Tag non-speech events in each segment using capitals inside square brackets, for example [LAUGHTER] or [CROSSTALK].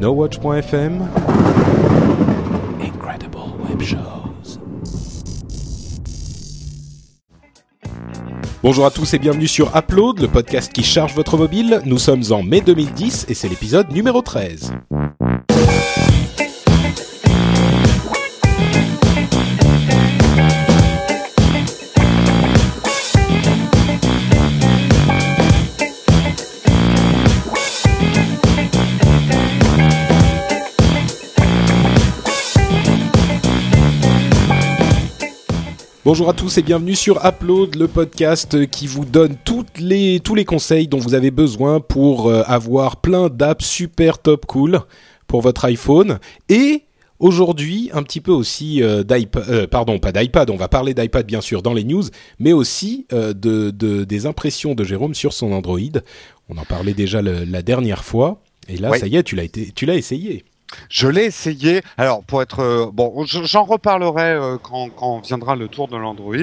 NoWatch.fm Incredible Web Shows. Bonjour à tous et bienvenue sur Upload, le podcast qui charge votre mobile. Nous sommes en mai 2010 et c'est l'épisode numéro 13. Bonjour à tous et bienvenue sur Upload, le podcast qui vous donne toutes les, tous les conseils dont vous avez besoin pour euh, avoir plein d'apps super top cool pour votre iPhone. Et aujourd'hui, un petit peu aussi euh, d'iPad, euh, pardon, pas d'iPad, on va parler d'iPad bien sûr dans les news, mais aussi de, de, des impressions de Jérôme sur son Android. On en parlait déjà le, la dernière fois. Et là, Oui. ça y est, tu l'as été, tu l'as essayé. Je l'ai essayé. Alors pour être euh, bon, je- j'en reparlerai euh, quand, quand viendra le tour de l'Android.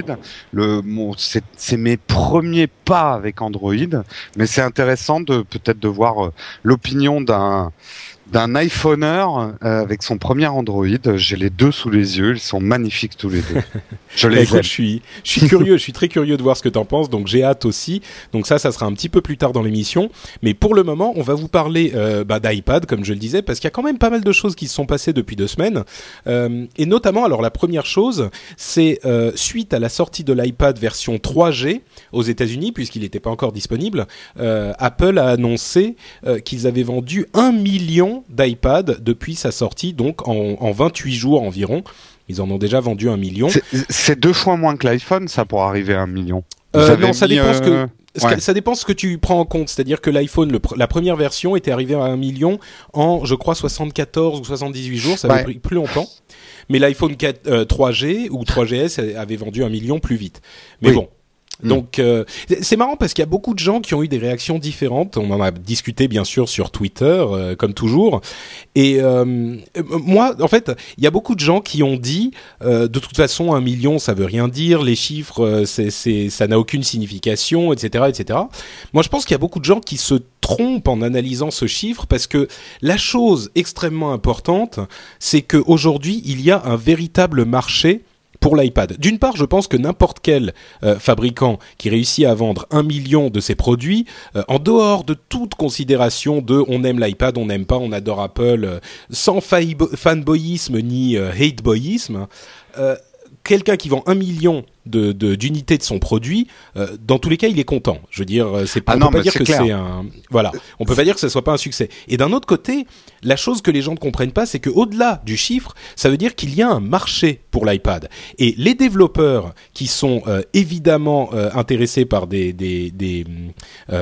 Le c'est c'est mes premiers pas avec Android, mais c'est intéressant de peut-être de voir euh, l'opinion d'un d'un iPhoner euh, avec son premier Android. J'ai les deux sous les yeux, ils sont magnifiques tous les deux. [LAUGHS] Je Bah, les écoute, aime. je suis, je suis curieux, je suis très curieux de voir ce que t'en penses, donc j'ai hâte aussi. Donc ça, ça sera un petit peu plus tard dans l'émission. Mais pour le moment, on va vous parler euh, bah, d'iPad, comme je le disais, parce qu'il y a quand même pas mal de choses qui se sont passées depuis deux semaines. Euh, et notamment, alors la première chose, c'est euh, suite à la sortie de l'iPad version 3G aux États-Unis, puisqu'il n'était pas encore disponible, euh, Apple a annoncé euh, qu'ils avaient vendu un million d'iPad depuis sa sortie, donc en, en 28 jours environ. Ils en ont déjà vendu un million. C'est- deux fois moins que l'iPhone, ça pour arriver à un million. Euh, non, ça dépend ce que- euh, Ce Ouais. que- Ça dépend ce que tu prends en compte. C'est-à-dire que l'iPhone, la première version, était arrivée à un million en, je crois, 74 ou 78 jours. Ça avait Ouais. pris plus longtemps. Mais l'iPhone 4, euh, 3G ou 3GS avait vendu un million plus vite. Mais Oui. bon. Mm. Donc euh, c'est marrant parce qu'il y a beaucoup de gens qui ont eu des réactions différentes. On en a discuté bien sûr sur Twitter euh, comme toujours. Et euh, euh, moi, en fait, il y a beaucoup de gens qui ont dit euh, de toute façon un million ça veut rien dire, les chiffres euh, ça n'a aucune signification, etc., etc. Moi, je pense qu'il y a beaucoup de gens qui se trompent en analysant ce chiffre parce que la chose extrêmement importante, c'est qu'aujourd'hui il y a un véritable marché pour l'iPad. D'une part, je pense que n'importe quel euh, fabricant qui réussit à vendre un million de ses produits, euh, en dehors de toute considération de on aime l'iPad, on n'aime pas, on adore Apple, euh, sans fanboyisme ni hateboyisme, euh, quelqu'un qui vend un million de de- d'unités de, son produit, euh, dans tous les cas, il est content. Je veux dire, euh, c'est pas, Ah on non, peut pas dire que c'est un voilà, on peut pas dire que ce soit pas un succès. Et d'un autre côté, la chose que les gens ne comprennent pas, c'est que au-delà du chiffre, ça veut dire qu'il y a un marché pour l'iPad. Et les développeurs qui sont euh, évidemment euh, intéressés par des, des, des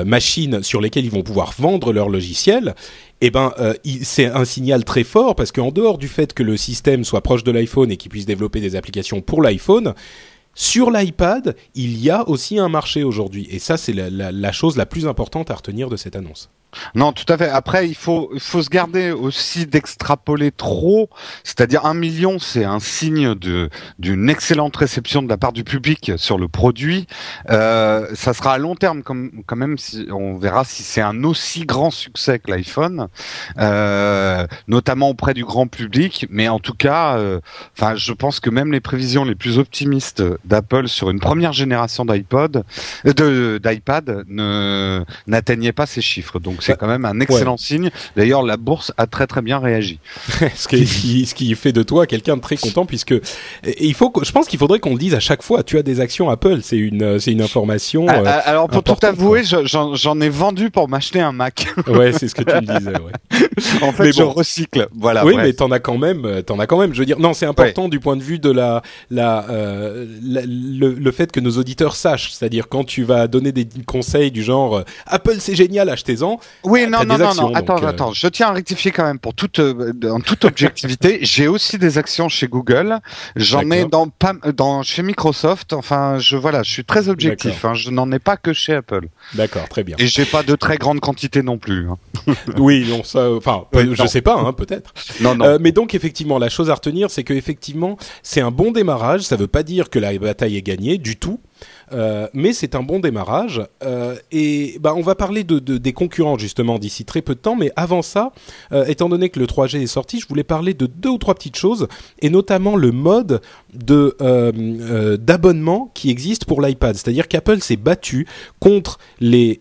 machines sur lesquelles ils vont pouvoir vendre leur logiciel, eh ben, euh, c'est un signal très fort parce qu'en dehors du fait que le système soit proche de l'iPhone et qu'il puisse développer des applications pour l'iPhone, sur l'iPad, il y a aussi un marché aujourd'hui. Et ça, c'est la, chose la plus importante à retenir de cette annonce. Non, tout à fait. Après, il faut, il faut se garder aussi d'extrapoler trop. C'est-à-dire un million, c'est un signe d'une excellente réception de la part du public sur le produit. Euh, ça sera à long terme, comme quand même. Si, on verra si c'est un aussi grand succès que l'iPhone, euh, notamment auprès du grand public. Mais en tout cas, euh, je pense que même les prévisions les plus optimistes d'Apple sur une première génération d'iPod, euh, d'iPad, n'atteignaient pas ces chiffres. C'est Bah, quand même un excellent signe. D'ailleurs, la bourse a très très bien réagi. [LAUGHS] ce, qui, [LAUGHS] ce qui- fait de toi quelqu'un de très content puisque et il faut je pense qu'il faudrait qu'on le dise à chaque fois tu as des actions Apple c'est une c'est une information Ah, euh, ah, Alors pour tout avouer, je- j'en ai vendu pour m'acheter un Mac. [LAUGHS] ouais c'est ce que tu me disais ouais. en fait, Mais je bon. recycle. Voilà. oui bref. mais t'en as quand même euh, t'en as quand même je veux dire non c'est important du point de vue de la la, euh, la- le, le fait que nos auditeurs sachent c'est-à-dire quand tu vas donner des conseils du genre euh, Apple c'est génial achetez-en Oui, Ah, non, non, non. Attends, donc, euh, attends. Je tiens à rectifier quand même pour toute, euh, en toute objectivité. [LAUGHS] J'ai aussi des actions chez Google. J'en ai dans dans chez Microsoft. Enfin, je voilà, je suis très objectif. Hein, je n'en ai pas que chez Apple. d'accord très bien Et j'ai pas de très grande quantité non plus. hein. [LAUGHS] oui non ça enfin Oui, je non. sais pas hein, peut-être Non, non. Euh, mais donc effectivement, la chose à retenir, c'est que effectivement, c'est un bon démarrage. Ça veut pas dire que la bataille est gagnée du tout. Euh, mais c'est un bon démarrage. Euh, et bah, on va parler de, de des concurrents justement d'ici très peu de temps. Mais avant ça, euh, étant donné que le 3G est sorti, je voulais parler de deux ou trois petites choses, et notamment le mode de d'abonnement qui existe pour l'iPad. C'est-à-dire qu'Apple s'est battu contre les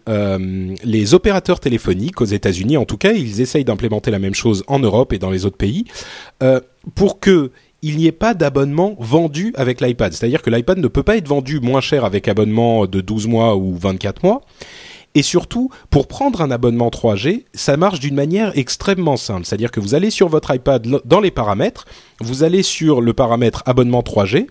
les opérateurs téléphoniques aux États-Unis. En tout cas, ils essayent d'implémenter la même chose en Europe et dans les autres pays pour que il n'y ait pas d'abonnement vendu avec l'iPad. C'est-à-dire que l'iPad ne peut pas être vendu moins cher avec abonnement de 12 mois ou 24 mois. Et surtout, pour prendre un abonnement 3G, ça marche d'une manière extrêmement simple. C'est-à-dire que vous allez sur votre iPad dans les paramètres, vous allez sur le paramètre abonnement 3G,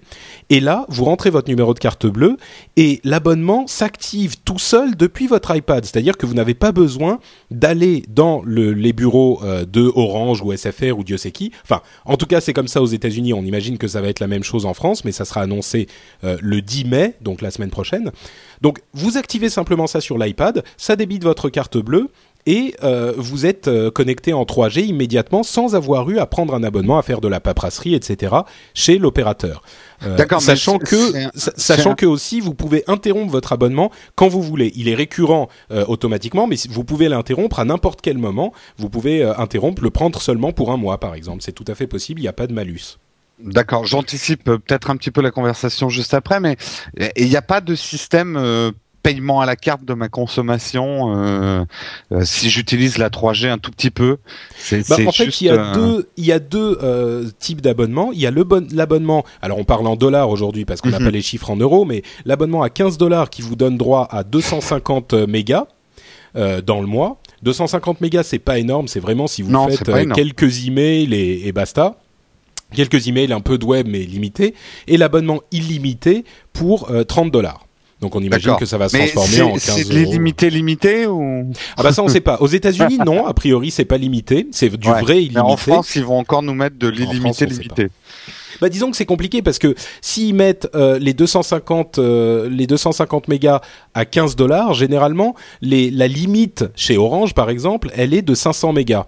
et là, vous rentrez votre numéro de carte bleue, et l'abonnement s'active tout seul depuis votre iPad. C'est-à-dire que vous n'avez pas besoin d'aller dans le- les bureaux euh, de Orange ou SFR ou Dieu sait qui. Enfin, en tout cas, c'est comme ça aux États-Unis. On imagine que ça va être la même chose en France, mais ça sera annoncé euh, le 10 mai, donc la semaine prochaine. Donc, vous activez simplement ça sur l'iPad, ça débite votre carte bleue. Et euh, vous êtes euh, connecté en 3G immédiatement sans avoir eu à prendre un abonnement, à faire de la paperasserie, etc. chez l'opérateur. Euh, sachant que un- sachant que aussi vous pouvez interrompre votre abonnement quand vous voulez. Il est récurrent euh, automatiquement, mais vous pouvez l'interrompre à n'importe quel moment. Vous pouvez interrompre, le prendre seulement pour un mois, par exemple. C'est tout à fait possible. Il n'y a pas de malus. D'accord, j'anticipe euh, peut-être un petit peu la conversation juste après, mais il n'y a pas de système euh, paiement à la carte de ma consommation euh, euh, si j'utilise la 3G un tout petit peu? C'est Bah, en fait, il y a deux, il y a deux euh, types d'abonnements. Il y a le bon, l'abonnement. Alors, on parle en dollars aujourd'hui parce qu'on n'a Mhm. pas les chiffres en euros, mais l'abonnement à 15 dollars qui vous donne droit à 250 mégas euh, dans le mois. 250 mégas, c'est pas énorme. C'est vraiment si vous Non, faites quelques emails et, et basta. Quelques emails, un peu de web, mais limité. Et l'abonnement illimité pour euh, 30 dollars. Donc on imagine que ça va se Mais transformer en c'est 15 c'est de euros. l'illimité limité ou Ah bah ça on sait pas. Aux États-Unis [LAUGHS] non, a priori c'est pas limité, c'est du Ouais. vrai Mais illimité. en France, ils vont encore nous mettre de l'illimité limité. Bah disons que c'est compliqué parce que s'ils mettent euh, les 250 euh, les 250 mégas à 15 dollars, généralement les la limite chez Orange par exemple, elle est de 500 mégas.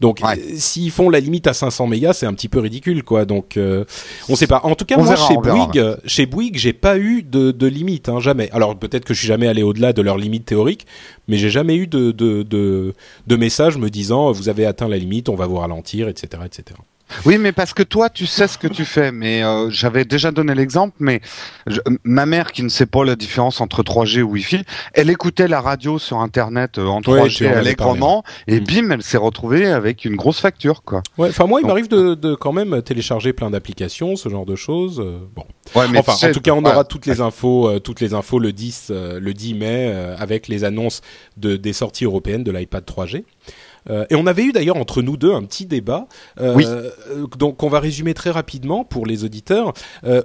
Donc Ouais. euh, s'ils font la limite à 500 mégas, c'est un petit peu ridicule quoi. Donc euh, on sait pas. En tout cas On moi verra, chez Bouygues, chez Bouygues, j'ai pas eu de, de limite hein, jamais. Alors peut-être que je suis jamais allé au-delà de leur limite théorique, mais j'ai jamais eu de de de, de message me disant vous avez atteint la limite, on va vous ralentir, etc. etc. Oui, mais parce que toi, tu sais ce que tu fais. Mais euh, j'avais déjà donné l'exemple, mais je- ma mère qui ne sait pas la différence entre 3G et Wi-Fi, elle écoutait la radio sur Internet euh, en Ouais, tu 3G en avais allègrement, et Mm. bim, elle s'est retrouvée avec une grosse facture, quoi. Ouais, enfin moi il Donc- m'arrive de, de quand même télécharger plein d'applications, ce genre de choses. euh, bon. Ouais, mais enfin, en tout cas, on aura toutes les infos, euh, toutes les infos le 10, euh, le 10 mai euh, avec les annonces de des sorties européennes de l'iPad 3G. Euh, et on avait eu d'ailleurs entre nous deux un petit débat, euh, Oui. euh, donc on va résumer très rapidement pour les auditeurs,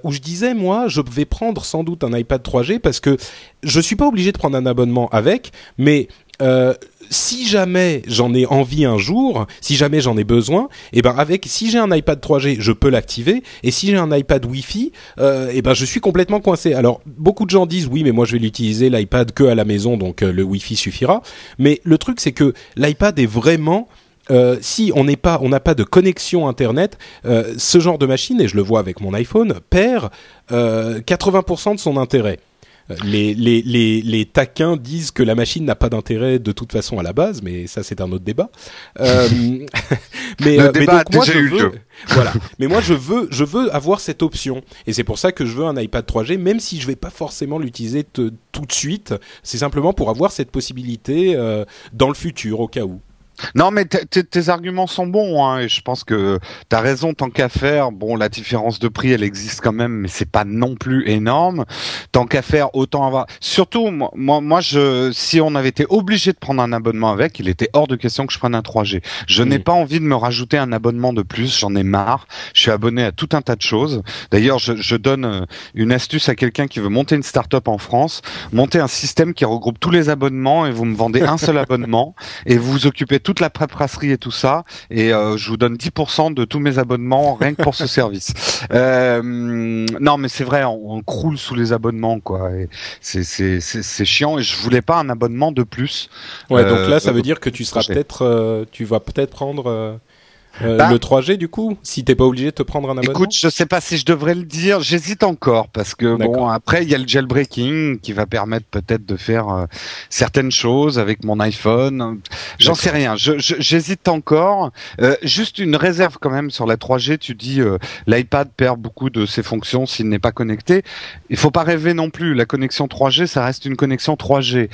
où je disais moi je vais prendre sans doute un iPad 3G parce que je suis pas obligé de prendre un abonnement avec, mais euh, si jamais j'en ai envie un jour, si jamais j'en ai besoin, et ben avec si j'ai un iPad 3G, je peux l'activer et si j'ai un iPad Wi-Fi, euh, et ben je suis complètement coincé. Alors beaucoup de gens disent oui, mais moi je vais l'utiliser l'iPad que à la maison, donc euh, le Wi-Fi suffira. Mais le truc c'est que l'iPad est vraiment euh, si on n'est pas, on n'a pas de connexion internet, euh, ce genre de machine, et je le vois avec mon iPhone, perd euh, 80% de son intérêt. Les, les, les, les taquins disent que la machine n'a pas d'intérêt de toute façon à la base, mais ça c'est un autre débat. Euh, [LAUGHS] mais, Le euh, mais débat donc a moi déjà je eu veux, lieu. [LAUGHS] voilà. Mais moi je veux, je veux avoir cette option, et c'est pour ça que je veux un iPad 3G, même si je vais pas forcément l'utiliser tout de suite. C'est simplement pour avoir cette possibilité euh, dans le futur au cas où. Non, mais tes arguments sont bons, hein, et je pense que t'as raison. Tant qu'à faire, bon, la différence de prix, elle existe quand même, mais c'est pas non plus énorme. Tant qu'à faire, autant avoir. Surtout, moi, moi, je, si on avait été obligé de prendre un abonnement avec, il était hors de question que je prenne un 3G. Je n'ai Mm. pas envie de me rajouter un abonnement de plus. J'en ai marre. Je suis abonné à tout un tas de choses. D'ailleurs, je, je donne euh, une astuce à quelqu'un qui veut monter une start-up en France. Monter un système qui regroupe tous les abonnements et vous me vendez un seul [LAUGHS] abonnement et vous vous occupez toute la paperasserie et tout ça et euh, je vous donne 10% de tous mes abonnements rien que pour ce [LAUGHS] service. Euh, non mais c'est vrai, on, on croule sous les abonnements quoi. et C'est c'est c'est c'est chiant et je voulais pas un abonnement de plus. Ouais, Euh, donc là, ça euh, veut dire que tu seras peut-être, euh, tu vas peut-être prendre euh, bah, le 3G du coup, si t'es pas obligé de te prendre un abonnement. Écoute, je sais pas si je devrais le dire. J'hésite encore parce que bon, après il y a le jailbreaking qui va permettre peut-être de faire euh, certaines choses avec mon iPhone. J'en sais rien. J'hésite encore. Euh, juste une réserve quand même sur la 3G. Tu dis l'iPad perd beaucoup de ses fonctions s'il n'est pas connecté. Il faut pas rêver non plus. La connexion 3G, ça reste une connexion 3G.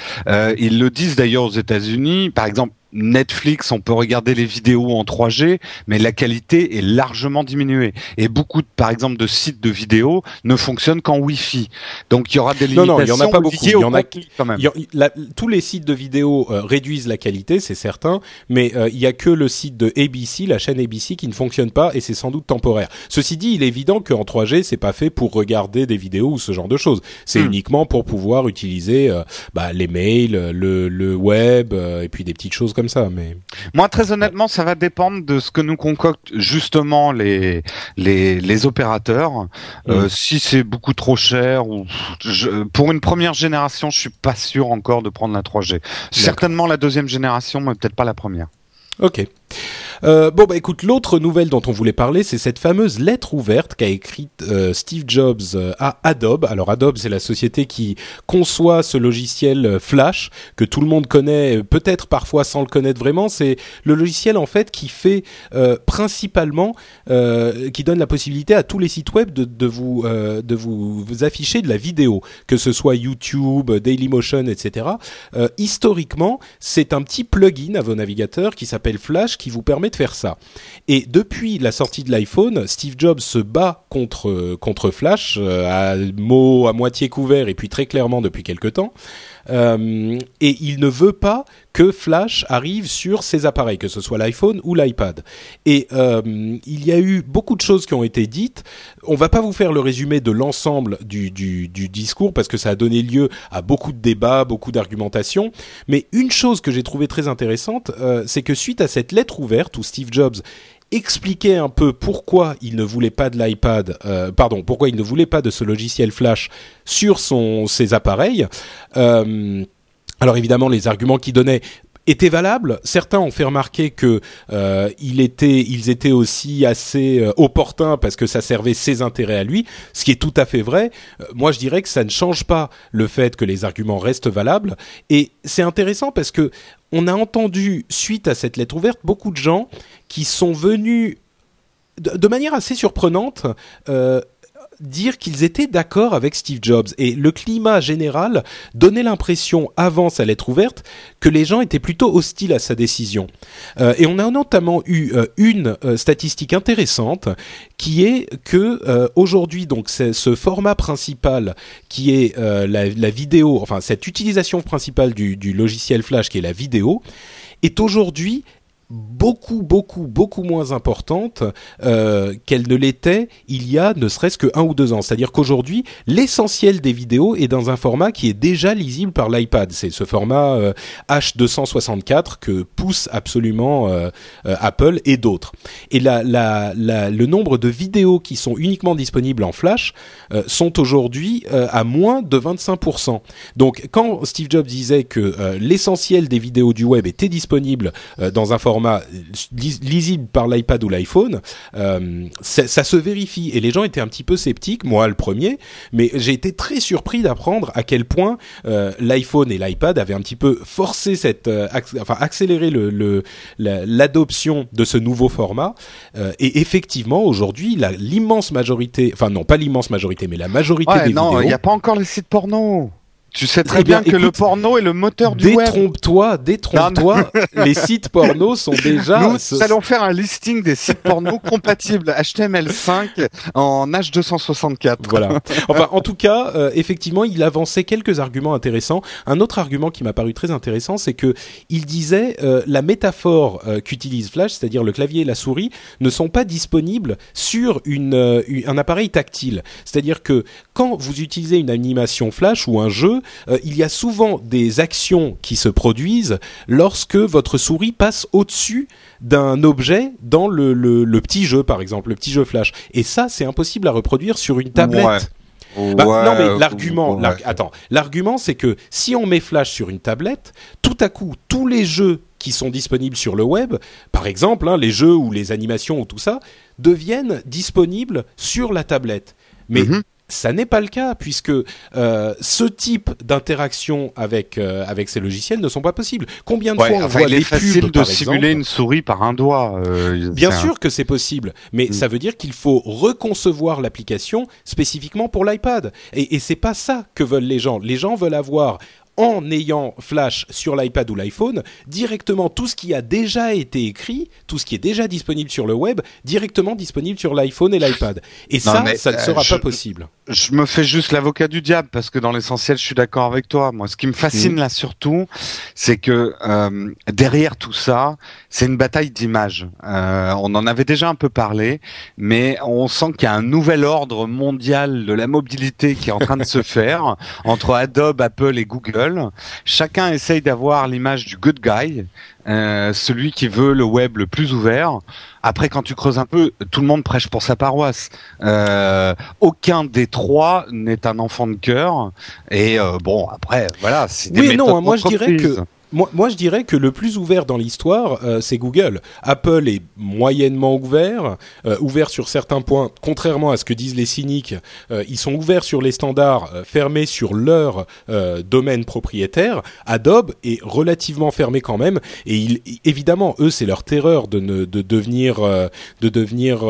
ils le disent d'ailleurs aux États-Unis. Par exemple, Netflix, on peut regarder les vidéos en 3G, mais la qualité est largement diminuée. Et beaucoup, par exemple, de sites de vidéos ne fonctionnent qu'en Wi-Fi. Donc il y aura des limitations. Non, non, il y en a pas beaucoup. Il y en a quand même. tous les sites de vidéos euh, réduisent la qualité, c'est certain, mais euh, il y a que le site de ABC, la chaîne ABC, qui ne fonctionne pas, et c'est sans doute temporaire. Ceci dit, il est évident qu'en 3G, c'est pas fait pour regarder des vidéos ou ce genre de choses. C'est hmm. uniquement pour pouvoir utiliser euh, bah, les mails, le, le web, et puis des petites choses comme ça. Mais moi, très honnêtement, ça va dépendre de ce que nous concoctent justement les les, les opérateurs. Euh, si c'est beaucoup trop cher ou pour une première génération, je suis pas sûr encore de prendre la 3G. Certainement la deuxième génération, mais peut-être pas la première. Ok. Euh, bon bah écoute, l'autre nouvelle dont on voulait parler, c'est cette fameuse lettre ouverte qu'a écrite euh, Steve Jobs euh, à Adobe. Alors Adobe, c'est la société qui conçoit ce logiciel Flash que tout le monde connaît, peut-être parfois sans le connaître vraiment. C'est le logiciel en fait qui fait principalement, qui donne la possibilité à tous les sites web de, de vous de vous, vous, afficher de la vidéo, que ce soit YouTube, Dailymotion, etc. historiquement, c'est un petit plugin à vos navigateurs qui s'appelle Flash qui vous permet de faire ça. Et depuis la sortie de l'iPhone, Steve Jobs se bat contre contre Flash euh, à mots à moitié couverts et puis très clairement depuis quelque temps. Euh, et il ne veut pas que Flash arrive sur ses appareils, que ce soit l'iPhone ou l'iPad. Et euh, il y a eu beaucoup de choses qui ont été dites. On va pas vous faire le résumé de l'ensemble du, discours parce que ça a donné lieu à beaucoup de débats, beaucoup d'argumentation. Mais une chose que j'ai trouvé très intéressante, euh, c'est que suite à cette lettre ouverte où Steve Jobs expliquer un peu pourquoi il ne voulait pas de l'iPad, euh, pardon, pourquoi il ne voulait pas de ce logiciel Flash sur ses appareils. Euh, alors évidemment, les arguments qu'il donnait étaient valables. Certains ont fait remarquer que euh, il était, ils étaient aussi assez euh, opportuns parce que ça servait ses intérêts à lui, ce qui est tout à fait vrai. Euh, moi, je dirais que ça ne change pas le fait que les arguments restent valables. Et c'est intéressant parce que on a entendu suite à cette lettre ouverte beaucoup de gens qui sont venus de, manière assez surprenante euh, dire qu'ils étaient d'accord avec Steve Jobs. Et le climat général donnait l'impression, avant sa lettre ouverte, que les gens étaient plutôt hostiles à sa décision. Euh, et on a notamment eu euh, une euh, statistique intéressante qui est que aujourd'hui, donc, ce format principal qui est la, vidéo, enfin cette utilisation principale du, du logiciel Flash qui est la vidéo, est aujourd'hui beaucoup, beaucoup, beaucoup moins importante euh, qu'elle ne l'était il y a ne serait-ce que un ou deux ans. C'est-à-dire qu'aujourd'hui, l'essentiel des vidéos est dans un format qui est déjà lisible par l'iPad. C'est ce format euh, H264 que pousse absolument euh, euh, Apple et d'autres. Et la, le nombre de vidéos qui sont uniquement disponibles en Flash euh, sont aujourd'hui à moins de 25%. Donc, quand Steve Jobs disait que l'essentiel des vidéos du web était disponible dans un format format lisible par l'iPad ou l'iPhone, euh, ça se vérifie. Et les gens étaient un petit peu sceptiques, moi le premier, mais j'ai été très surpris d'apprendre à quel point euh, l'iPhone et l'iPad avaient un petit peu forcé cette, euh, enfin accéléré le l'adoption de ce nouveau format. et effectivement, aujourd'hui, l'immense majorité, enfin non, pas l'immense majorité, mais la majorité des non, il n'y a pas encore les sites porno. Tu sais très eh bien, que le porno est le moteur du web. Détrompe-toi, détrompe-toi. les sites porno sont déjà. Nous allons faire un listing des sites porno compatibles HTML5 en H264. Voilà. Enfin, en tout cas, euh, effectivement, il avançait quelques arguments intéressants. Un autre argument qui m'a paru très intéressant, c'est que il disait euh, la métaphore euh, qu'utilise Flash, c'est-à-dire le clavier et la souris, ne sont pas disponibles sur une, un appareil tactile. C'est-à-dire que quand vous utilisez une animation Flash ou un jeu, euh, il y a souvent des actions qui se produisent lorsque votre souris passe au-dessus d'un objet dans le, le, petit jeu, par exemple, le petit jeu Flash. Et ça, c'est impossible à reproduire sur une tablette. Bah, non mais l'argument, attends, l'argument c'est que si on met Flash sur une tablette, tout à coup tous les jeux qui sont disponibles sur le web, par exemple, hein, les jeux ou les animations ou tout ça, deviennent disponibles sur la tablette. Mais Mhm. Ça n'est pas le cas puisque euh, ce type d'interaction avec euh, avec ces logiciels ne sont pas possibles. Combien de Ouais, fois on enfin, voit il est des facile pubs de par simuler exemple une souris par un doigt. euh, Bien un- sûr que c'est possible, mais Mm. ça veut dire qu'il faut reconcevoir l'application spécifiquement pour l'iPad. Et, et c'est pas ça que veulent les gens. Les gens veulent avoir en ayant Flash sur l'iPad ou l'iPhone, directement tout ce qui a déjà été écrit, tout ce qui est déjà disponible sur le web, directement disponible sur l'iPhone et l'iPad. Et Non, ça, ça ne euh, sera je- pas possible. je me fais juste l'avocat du diable parce que dans l'essentiel, je suis d'accord avec toi. Moi, ce qui me fascine Mhm. là surtout, c'est que euh, derrière tout ça, c'est une bataille d'images. Euh, on en avait déjà un peu parlé, mais on sent qu'il y a un nouvel ordre mondial de la mobilité qui est en train de se [LAUGHS] faire entre Adobe, Apple et Google. Chacun essaye d'avoir l'image du good guy. euh, celui qui veut le web le plus ouvert. Après, quand tu creuses un peu, tout le monde prêche pour sa paroisse. Euh, aucun des trois n'est un enfant de cœur. Et euh, bon, après, voilà, c'est des Oui, non, méthodes hein, moi, je dirais que- Moi, moi, je dirais que le plus ouvert dans l'histoire, euh, c'est Google. Apple est moyennement ouvert, euh, ouvert sur certains points, contrairement à ce que disent les cyniques. euh, ils sont ouverts sur les standards, fermés sur leur domaine propriétaire. Adobe est relativement fermé quand même, et évidemment, eux, c'est leur terreur de, ne, de devenir, de devenir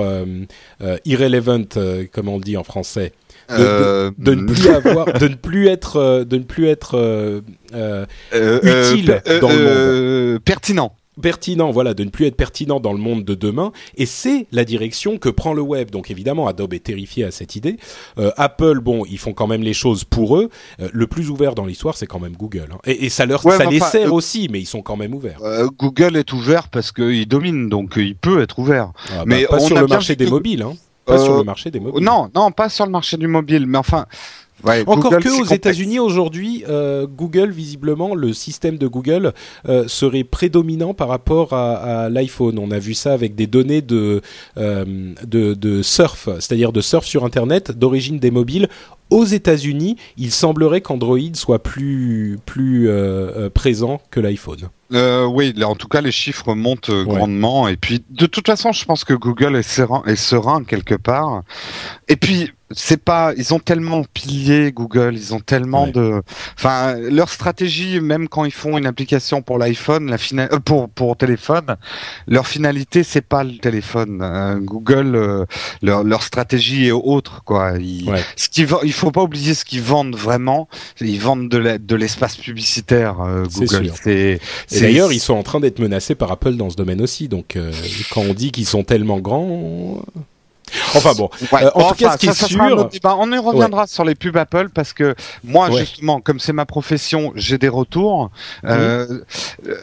irrelevant, comme on le dit en français? De, de- Euh, de ne plus avoir, de ne plus être, de ne plus être utile dans le monde. euh, Pertinent. pertinent, voilà, de ne plus être pertinent dans le monde de demain. Et c'est la direction que prend le web. Donc évidemment, Adobe est terrifié à cette idée. Euh, Apple, bon, ils font quand même les choses pour eux. Euh, le plus ouvert dans l'histoire, c'est quand même Google. hein. Et, et ça leur, Ouais, ça les enfin, sert euh, aussi, mais ils sont quand même ouverts. Google est ouvert parce qu'il domine, donc il peut être ouvert. Ah, bah, mais pas on sur a le marché des mobiles, hein. Pas Euh, sur le marché des mobiles. Non, non, pas sur le marché du mobile, mais enfin. Ouais, Encore Google, que aux. États-Unis aujourd'hui, euh, Google visiblement le système de Google euh, serait prédominant par rapport à, à l'iPhone. On a vu ça avec des données de euh, de, de surf, c'est-à-dire de surf sur Internet d'origine des mobiles. Aux États-Unis, il semblerait qu'Android soit plus plus euh, présent que l'iPhone. Euh, oui, là, en tout cas, les chiffres montent Ouais. grandement. Et puis, de toute façon, je pense que Google est serein, est serein quelque part. Et puis, c'est pas, ils ont tellement pilier Google, ils ont tellement Ouais. de, enfin, leur stratégie, même quand ils font une application pour l'iPhone, la fina- euh, pour pour téléphone, leur finalité, c'est pas le téléphone. Euh, Google, euh, leur leur stratégie est autre, quoi. Ils, Ouais. ce qui va, il faut pas oublier ce qu'ils vendent vraiment. Ils vendent de l'espace publicitaire. euh, Google, c'est d'ailleurs, ils sont en train d'être menacés par Apple dans ce domaine aussi. Donc, euh, quand on dit qu'ils sont tellement grands, on- enfin bon. Ouais. Euh, en Bon, tout cas, enfin, ce qui est ça, ça sera un sûr- autre débat. on y reviendra sur les pubs Apple parce que moi, Ouais. justement, comme c'est ma profession, j'ai des retours. Euh, euh,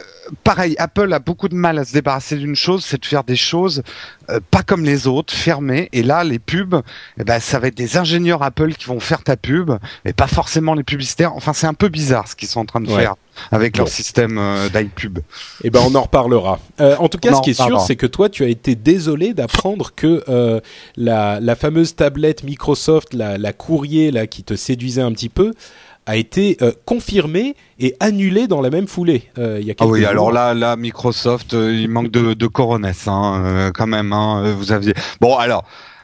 pareil, Apple a beaucoup de mal à se débarrasser d'une chose, c'est de faire des choses euh, pas comme les autres, fermées. Et là, les pubs, eh ben, ça va être des ingénieurs Apple qui vont faire ta pub, et pas forcément les publicitaires. Enfin, c'est un peu bizarre ce qu'ils sont en train de Ouais. faire avec leur système euh, d'iPub. Eh ben, on en reparlera. Euh, en tout cas, ce qui est sûr, c'est que toi, tu as été désolé d'apprendre que euh, la, la fameuse tablette Microsoft, la, la courrier là qui te séduisait un petit peu, a été euh, confirmée et annulée dans la même foulée. euh, il y a Ah oui, jours. alors là, là, Microsoft, euh, il manque de, de coronesse, hein, euh, quand même. Hein, euh, vous aviez. Bon, alors.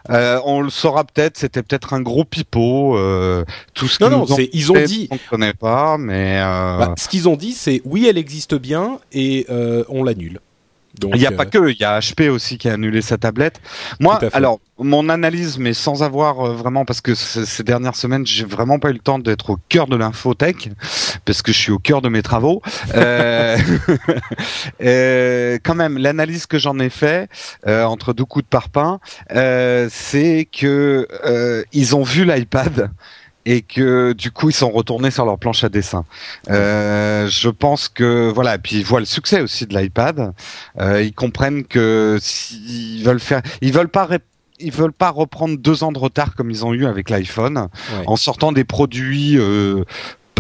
euh, on le saura peut-être, c'était peut-être un gros pipeau. Euh, tout ce Non, qu'ils non, nous ont ils ont fait, dit- on ne connaît pas, mais euh, Bah, ce qu'ils ont dit, c'est oui, elle existe bien et euh, on l'annule. Il n'y a euh, pas que, il y a HP aussi qui a annulé sa tablette. Moi, alors, mon analyse, mais sans avoir euh, vraiment, parce que ces dernières semaines, j'ai vraiment pas eu le temps d'être au cœur de l'infotech, parce que je suis au cœur de mes travaux. Euh, [LAUGHS] euh, quand même, l'analyse que j'en ai fait euh, entre deux coups de parpaing, euh, c'est que euh, ils ont vu l'iPad et que du coup ils sont retournés sur leur planche à dessin. Euh, je pense que voilà, et puis ils voient le succès aussi de l'iPad. Euh, ils comprennent que s'ils veulent faire, ils veulent pas ils veulent pas reprendre deux ans de retard comme ils ont eu avec l'iPhone Ouais. en sortant des produits euh,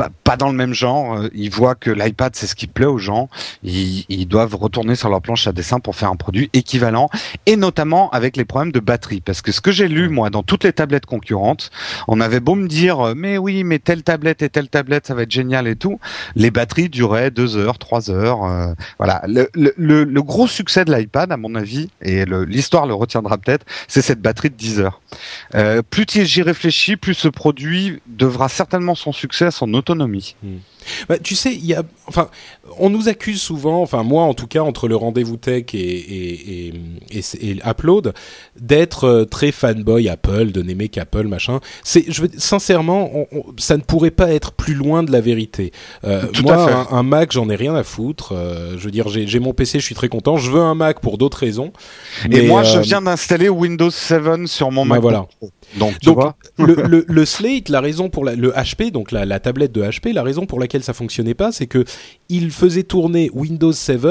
pas, dans le même genre. Euh, ils voient que l'iPad c'est ce qui plaît aux gens. Ils, ils, doivent retourner sur leur planche à dessin pour faire un produit équivalent, et notamment avec les problèmes de batterie. Parce que ce que j'ai lu moi dans toutes les tablettes concurrentes, on avait beau me dire euh, mais oui mais telle tablette et telle tablette ça va être génial et tout, les batteries duraient deux heures, trois heures. Euh, voilà. Le, le, le, gros succès de l'iPad à mon avis et l'histoire le retiendra peut-être, c'est cette batterie de 10 heures. Euh, plus j'y réfléchis, plus ce produit devra certainement son succès à son Bah, tu sais, il y a, on nous accuse souvent, enfin moi en tout cas, entre le rendez-vous tech et, et, et, et Upload, d'être euh, très fanboy Apple, de n'aimer qu'Apple, machin. C'est, je veux, sincèrement, ça ne pourrait pas être plus loin de la vérité. Euh, moi, un, Mac, j'en ai rien à foutre. Euh, je veux dire, j'ai mon PC, je suis très content. Je veux un Mac pour d'autres raisons. et moi, je viens d'installer Windows 7 sur mon Mac. Voilà. Donc, tu vois le, le, [LAUGHS] le, Slate, la raison pour la, le HP, donc la, la tablette de HP, la raison pour laquelle ça fonctionnait pas, c'est que il faisait tourner Windows 7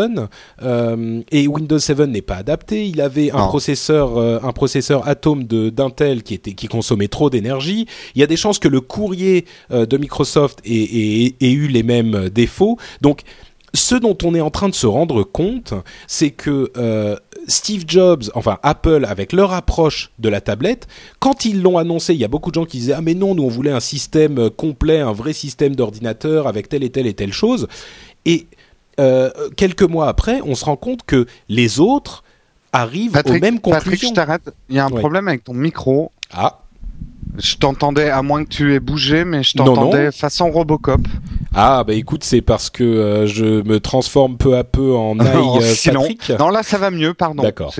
euh, et Windows 7 n'est pas adapté. Il avait un processeur, euh, un processeur Atom de d'Intel qui était qui consommait trop d'énergie. Il y a des chances que le courrier euh, de Microsoft ait, ait, ait eu les mêmes défauts. Donc ce dont on est en train de se rendre compte, c'est que euh, Steve Jobs, enfin Apple, avec leur approche de la tablette, quand ils l'ont annoncé, il y a beaucoup de gens qui disaient ah mais non, nous on voulait un système euh, complet, un vrai système d'ordinateur avec telle et telle et telle chose. Et euh, quelques mois après, on se rend compte que les autres arrivent aux mêmes conclusions. Patrick, je t'arrête. Il y a un problème avec ton micro. Ah. Je t'entendais, à moins que tu aies bougé, mais je t'entendais façon Robocop. Ah bah écoute, c'est parce que euh, je me transforme peu à peu en [LAUGHS] aïe euh, Patrick. Non, là ça va mieux, pardon. D'accord.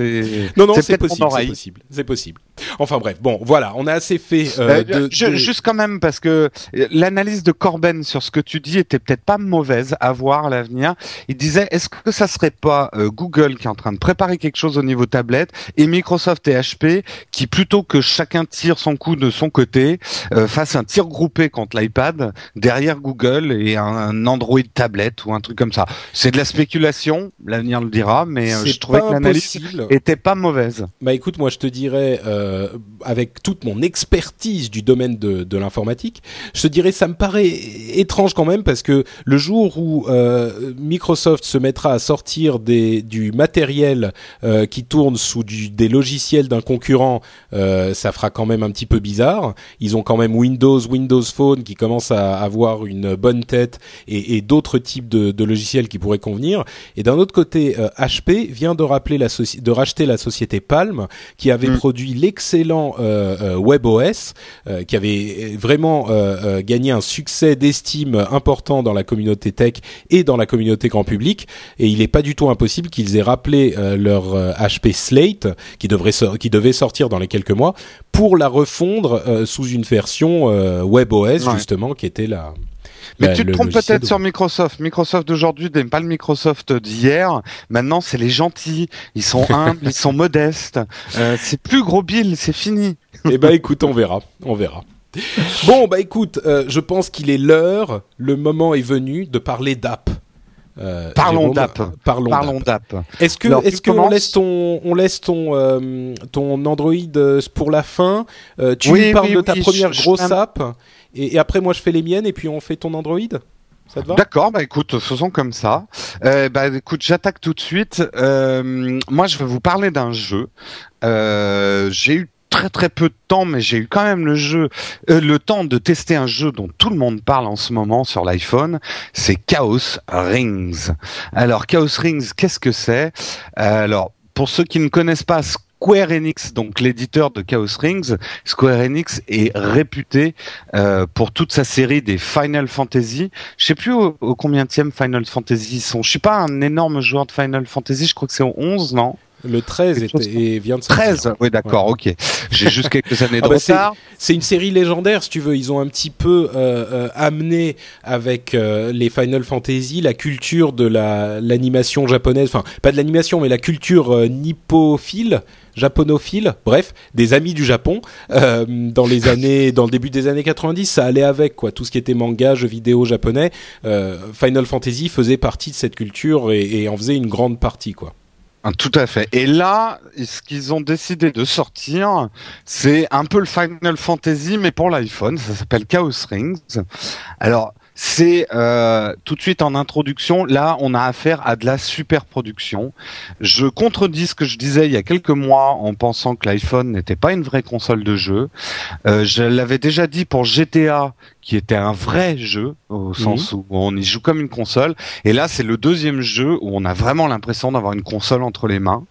Non, non, c'est possible, c'est possible, c'est possible. Enfin bref, bon, voilà, on a assez fait. Euh, de, Juste quand même parce que l'analyse de Corben sur ce que tu dis était peut-être pas mauvaise à voir à l'avenir. Il disait, est-ce que ça serait pas Google qui est en train de préparer quelque chose au niveau tablette et Microsoft et HP qui plutôt que chacun tire son coup de son côté fasse un tir groupé contre l'iPad derrière Google et un, Android tablette ou un truc comme ça. C'est de la spéculation, l'avenir le dira, mais euh, je trouvais que l'analyse était pas mauvaise. Bah écoute, moi je te dirais, euh, avec toute mon expertise du domaine de, de l'informatique, je te dirais ça me paraît étrange quand même parce que le jour où euh, Microsoft se mettra à sortir des, du matériel euh, qui tourne sous du, des logiciels d'un concurrent, euh, ça fera quand même un petit peu bizarre. Ils ont quand même Windows, Windows Phone qui commence à avoir une bonne tête et, et d'autres types de, de, logiciels qui pourraient convenir. Et d'un autre côté, HP euh, vient de rappeler la de racheter la société Palm qui avait mm. produit l'excellent euh, euh WebOS, euh, qui avait vraiment gagné un succès d'estime important dans la communauté tech et dans la communauté grand public. Et il n'est pas du tout impossible qu'ils aient rappelé leur HP Slate, qui devrait qui devait sortir dans les quelques mois, pour la refondre sous une version WebOS justement, qui était la mais bah, tu te trompes peut-être sur Microsoft. Microsoft d'aujourd'hui n'est pas le Microsoft d'hier. Maintenant, c'est les gentils. Ils sont [LAUGHS] humbles, ils sont modestes. Euh, c'est plus gros Bill, c'est fini. eh ben, écoute, on verra, on verra. Bon, bah écoute, euh, je pense qu'il est l'heure, le moment est venu de parler d'app. Euh, parlons d'app. Parlons, d'app. Est-ce que est-ce qu'on laisse ton on laisse ton euh, ton Android pour la fin? Tu oui, parles de ta première grosse app et, après moi je fais les miennes et puis on fait ton Android. Ça te va? D'accord, bah écoute, faisons comme ça. bah écoute, j'attaque tout de suite. moi, je vais vous parler d'un jeu. J'ai eu très très peu de temps, mais j'ai eu quand même le jeu, euh, le temps de tester un jeu dont tout le monde parle en ce moment sur l'iPhone. C'est Chaos Rings. Alors Chaos Rings, qu'est-ce que c'est? Alors pour ceux qui ne connaissent pas Square Enix, donc l'éditeur de Chaos Rings, Square Enix est réputé euh, pour toute sa série des Final Fantasy. Je sais plus au, au combien Final Fantasy ils sont. Je suis pas un énorme joueur de Final Fantasy, je crois que c'est au 11, non? Le 13 était, vient de sortir. 13 Oui, d'accord, ok. J'ai juste quelques [LAUGHS] années de ah bah retard. C'est une série légendaire, si tu veux. Ils ont un petit peu euh, euh amené avec euh, les Final Fantasy la culture de la l'animation japonaise. Enfin, pas de l'animation, mais la culture euh, nippophile japonophile, bref, des amis du Japon euh, dans les années, dans le début des années 90, ça allait avec quoi, tout ce qui était manga, jeux vidéo japonais. Euh, Final Fantasy faisait partie de cette culture et, et en faisait une grande partie quoi. Ah, tout à fait. Et là, ce qu'ils ont décidé de sortir, c'est un peu le Final Fantasy, mais pour l'iPhone. Ça s'appelle Chaos Rings. Alors, c'est euh, tout de suite en introduction. Là, on a affaire à de la super production. Je contredis ce que je disais il y a quelques mois en pensant que l'iPhone n'était pas une vraie console de jeu. Euh, je l'avais déjà dit pour GTA, qui était un vrai jeu au Mhm. sens où on y joue comme une console. Et là, c'est le deuxième jeu où on a vraiment l'impression d'avoir une console entre les mains.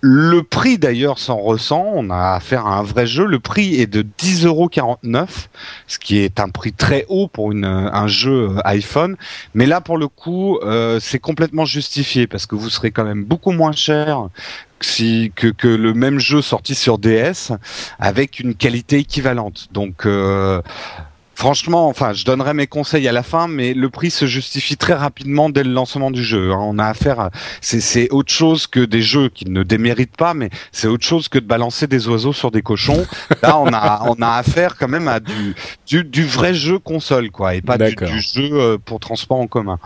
Le prix d'ailleurs s'en ressent. On a affaire à un vrai jeu. Le prix est de 10,49€, ce qui est un prix très haut pour une, un jeu euh, iPhone. Mais là, pour le coup, euh, c'est complètement justifié parce que vous serez quand même beaucoup moins cher que si, que, que le même jeu sorti sur DS avec une qualité équivalente. Donc euh, Franchement, enfin, je donnerai mes conseils à la fin, mais le prix se justifie très rapidement dès le lancement du jeu. hein. On a affaire, à... c'est c'est autre chose que des jeux qui ne déméritent pas, mais c'est autre chose que de balancer des oiseaux sur des cochons. [LAUGHS] Là, on a on a affaire quand même à du du, du vrai jeu console, quoi, et pas du, du jeu euh, pour transport en commun.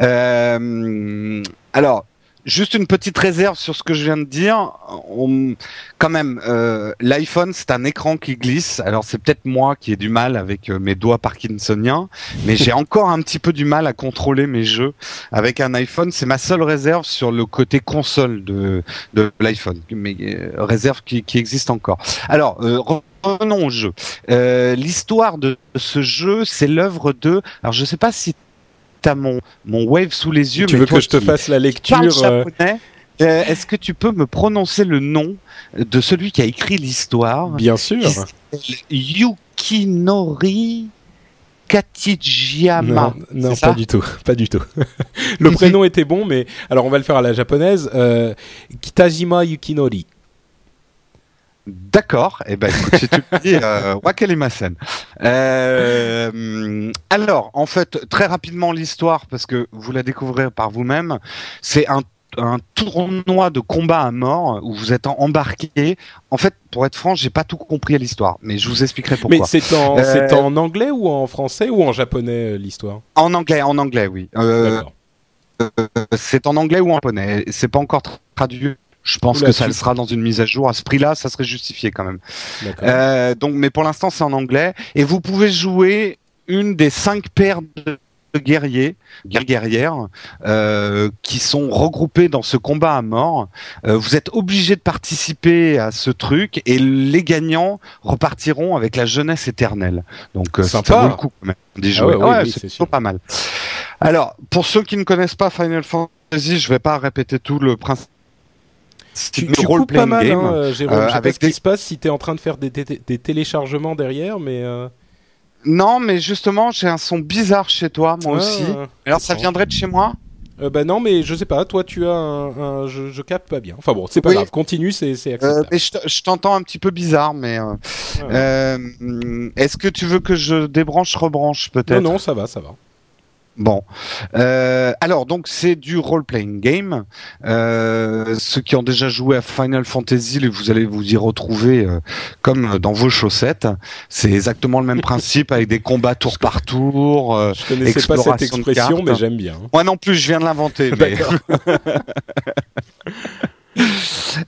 Euh, alors. Juste une petite réserve sur ce que je viens de dire. On, quand même, euh, l'iPhone c'est un écran qui glisse. Alors c'est peut-être moi qui ai du mal avec euh, mes doigts parkinsoniens, mais j'ai encore un petit peu du mal à contrôler mes jeux avec un iPhone. C'est ma seule réserve sur le côté console de de l'iPhone, mais euh, réserve qui, qui existe encore. Alors euh, revenons au jeu. L'histoire de ce jeu, c'est l'œuvre de. Alors je sais pas si t'as mon mon wave sous les yeux. Tu mais veux toi que je te fasse la lecture euh, japonais. euh, Est-ce que tu peux me prononcer le nom de celui qui a écrit l'histoire? Bien sûr. Yukinori Katijiyama. Non, [LAUGHS] pas du tout, pas du tout. le prénom était bon, mais alors on va le faire à la japonaise. Euh, Kitajima Yukinori. D'accord. Eh ben, écoute, si tu le dis, euh, wakalimasen. Euh, alors, en fait, très rapidement l'histoire, parce que vous la découvrez par vous-même, c'est un un tournoi de combat à mort où vous êtes embarqué. En fait, pour être franc, j'ai pas tout compris à l'histoire, mais je vous expliquerai pourquoi. Mais c'est en, Euh, en anglais ou en français ou en japonais euh, l'histoire? En anglais, en anglais, oui. Euh, D'accord. c'est en anglais ou en japonais. C'est pas encore tra- traduit. Je pense Oula, que ça le sera dans une mise à jour. À ce prix-là, ça serait justifié quand même. Euh, donc, mais pour l'instant, c'est en anglais. Et vous pouvez jouer une des cinq paires de guerriers, guerrières, euh, qui sont regroupés dans ce combat à mort. Euh, vous êtes obligé de participer à ce truc et les gagnants repartiront avec la jeunesse éternelle. Donc, euh, ça vaut le coup quand même d'y Ah jouer. ouais, oui, oui, c'est plutôt pas mal. Alors, pour ceux qui ne connaissent pas Final Fantasy, je vais pas répéter tout le principe. Tu, tu coupes pas mal, game. hein, euh, Jérôme. euh, je sais pas avec ce qui se passe si t'es en train de faire des, des- des téléchargements derrière, mais. Euh... Non, mais justement, j'ai un son bizarre chez toi, moi ah, aussi. Alors, ça viendrait de chez moi Euh, bah non, mais je sais pas. Toi, tu as un, un- je, je capte pas bien. Enfin bon, c'est pas Oui. grave. Continue, c'est euh, acceptable. Mais je t'entends un petit peu bizarre, mais... euh, Ouais. euh, Est-ce que tu veux que je débranche, rebranche, peut-être? Non, non, ça va, ça va. Bon, euh, alors donc c'est du role-playing game. Euh, ceux qui ont déjà joué à Final Fantasy, vous allez vous y retrouver euh, comme dans vos chaussettes. C'est exactement le même [LAUGHS] principe avec des combats tour par tour. euh. Je connaissais pas cette expression, mais j'aime bien. Moi non plus, je viens de l'inventer. mais- [LAUGHS] [LAUGHS] D'accord.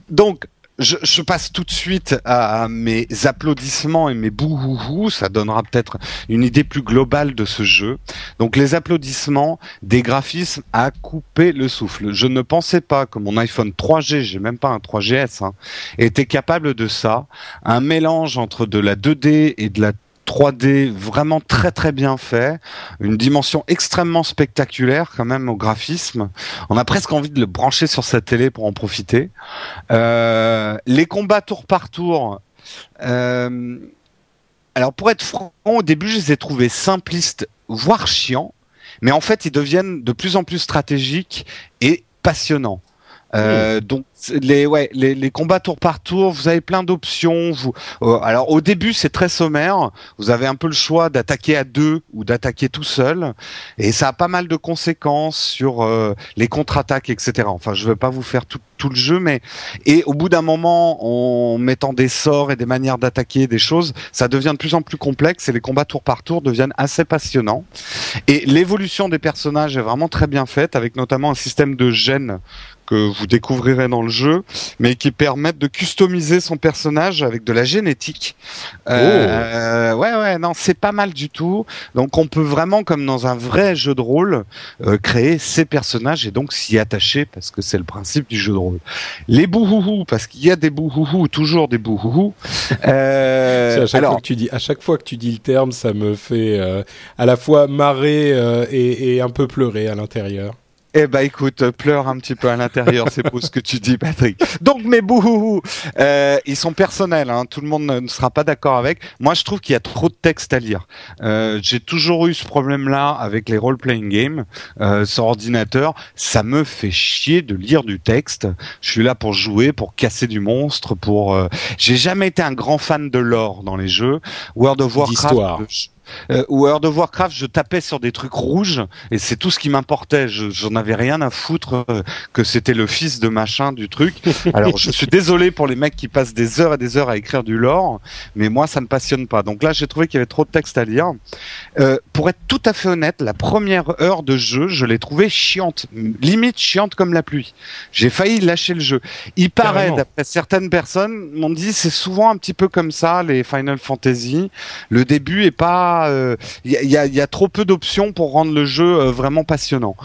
Donc, je, je passe tout de suite à, mes applaudissements et mes bouhouhou. Ça donnera peut-être une idée plus globale de ce jeu. Donc, les applaudissements, des graphismes à couper le souffle. Je ne pensais pas que mon iPhone 3G, j'ai même pas un 3GS, hein, était capable de ça. Un mélange entre de la 2D et de la 3D vraiment très très bien fait, une dimension extrêmement spectaculaire quand même au graphisme. On a presque envie de le brancher sur sa télé pour en profiter. Euh, les combats tour par tour. euh, alors pour être franc, au début je les ai trouvés simplistes, voire chiants, mais en fait ils deviennent de plus en plus stratégiques et passionnants. Euh, Donc les ouais les, les combats tour par tour, vous avez plein d'options. Vous euh, alors au début c'est très sommaire. Vous avez un peu le choix d'attaquer à deux ou d'attaquer tout seul, et ça a pas mal de conséquences sur euh, les contre-attaques, etc. Enfin je vais pas vous faire tout, tout le jeu, mais et au bout d'un moment en mettant des sorts et des manières d'attaquer des choses, ça devient de plus en plus complexe et les combats tour par tour deviennent assez passionnants. Et l'évolution des personnages est vraiment très bien faite, avec notamment un système de gènes que vous découvrirez dans le jeu, mais qui permettent de customiser son personnage avec de la génétique. Euh, ouais, ouais, non, c'est pas mal du tout. Donc on peut vraiment, comme dans un vrai jeu de rôle, euh, créer ses personnages et donc s'y attacher parce que c'est le principe du jeu de rôle. Les bouhouhou, parce qu'il y a des bouhouhou, toujours des bouhouhou. [LAUGHS] Euh, à chaque alors, fois que tu dis, à chaque fois que tu dis le terme, ça me fait euh, à la fois marrer euh, et, et un peu pleurer à l'intérieur. Eh ben écoute, pleure un petit peu à l'intérieur, c'est pour ce que tu dis, Patrick. Donc mes bouhouhou, euh, ils sont personnels, hein, tout le monde ne sera pas d'accord avec. Moi, je trouve qu'il y a trop de texte à lire. Euh, J'ai toujours eu ce problème-là avec les role-playing games euh, sur ordinateur. Ça me fait chier de lire du texte. Je suis là pour jouer, pour casser du monstre, pour. Euh... J'ai jamais été un grand fan de lore dans les jeux. World of Warcraft. Euh, World of Warcraft, je tapais sur des trucs rouges et c'est tout ce qui m'importait. J'en avais rien à foutre euh, que c'était le fils de machin du truc. Alors je suis désolé pour les mecs qui passent des heures et des heures à écrire du lore, mais moi ça me passionne pas. Donc là j'ai trouvé qu'il y avait trop de texte à lire. Euh, pour être tout à fait honnête, la première heure de jeu, je l'ai trouvée chiante, limite chiante comme la pluie. J'ai failli lâcher le jeu. Il paraît, d'après certaines personnes, m'ont dit c'est souvent un petit peu comme ça les Final Fantasy. Le début est pas il euh, y, a, y, a, trop peu d'options pour rendre le jeu euh, vraiment passionnant.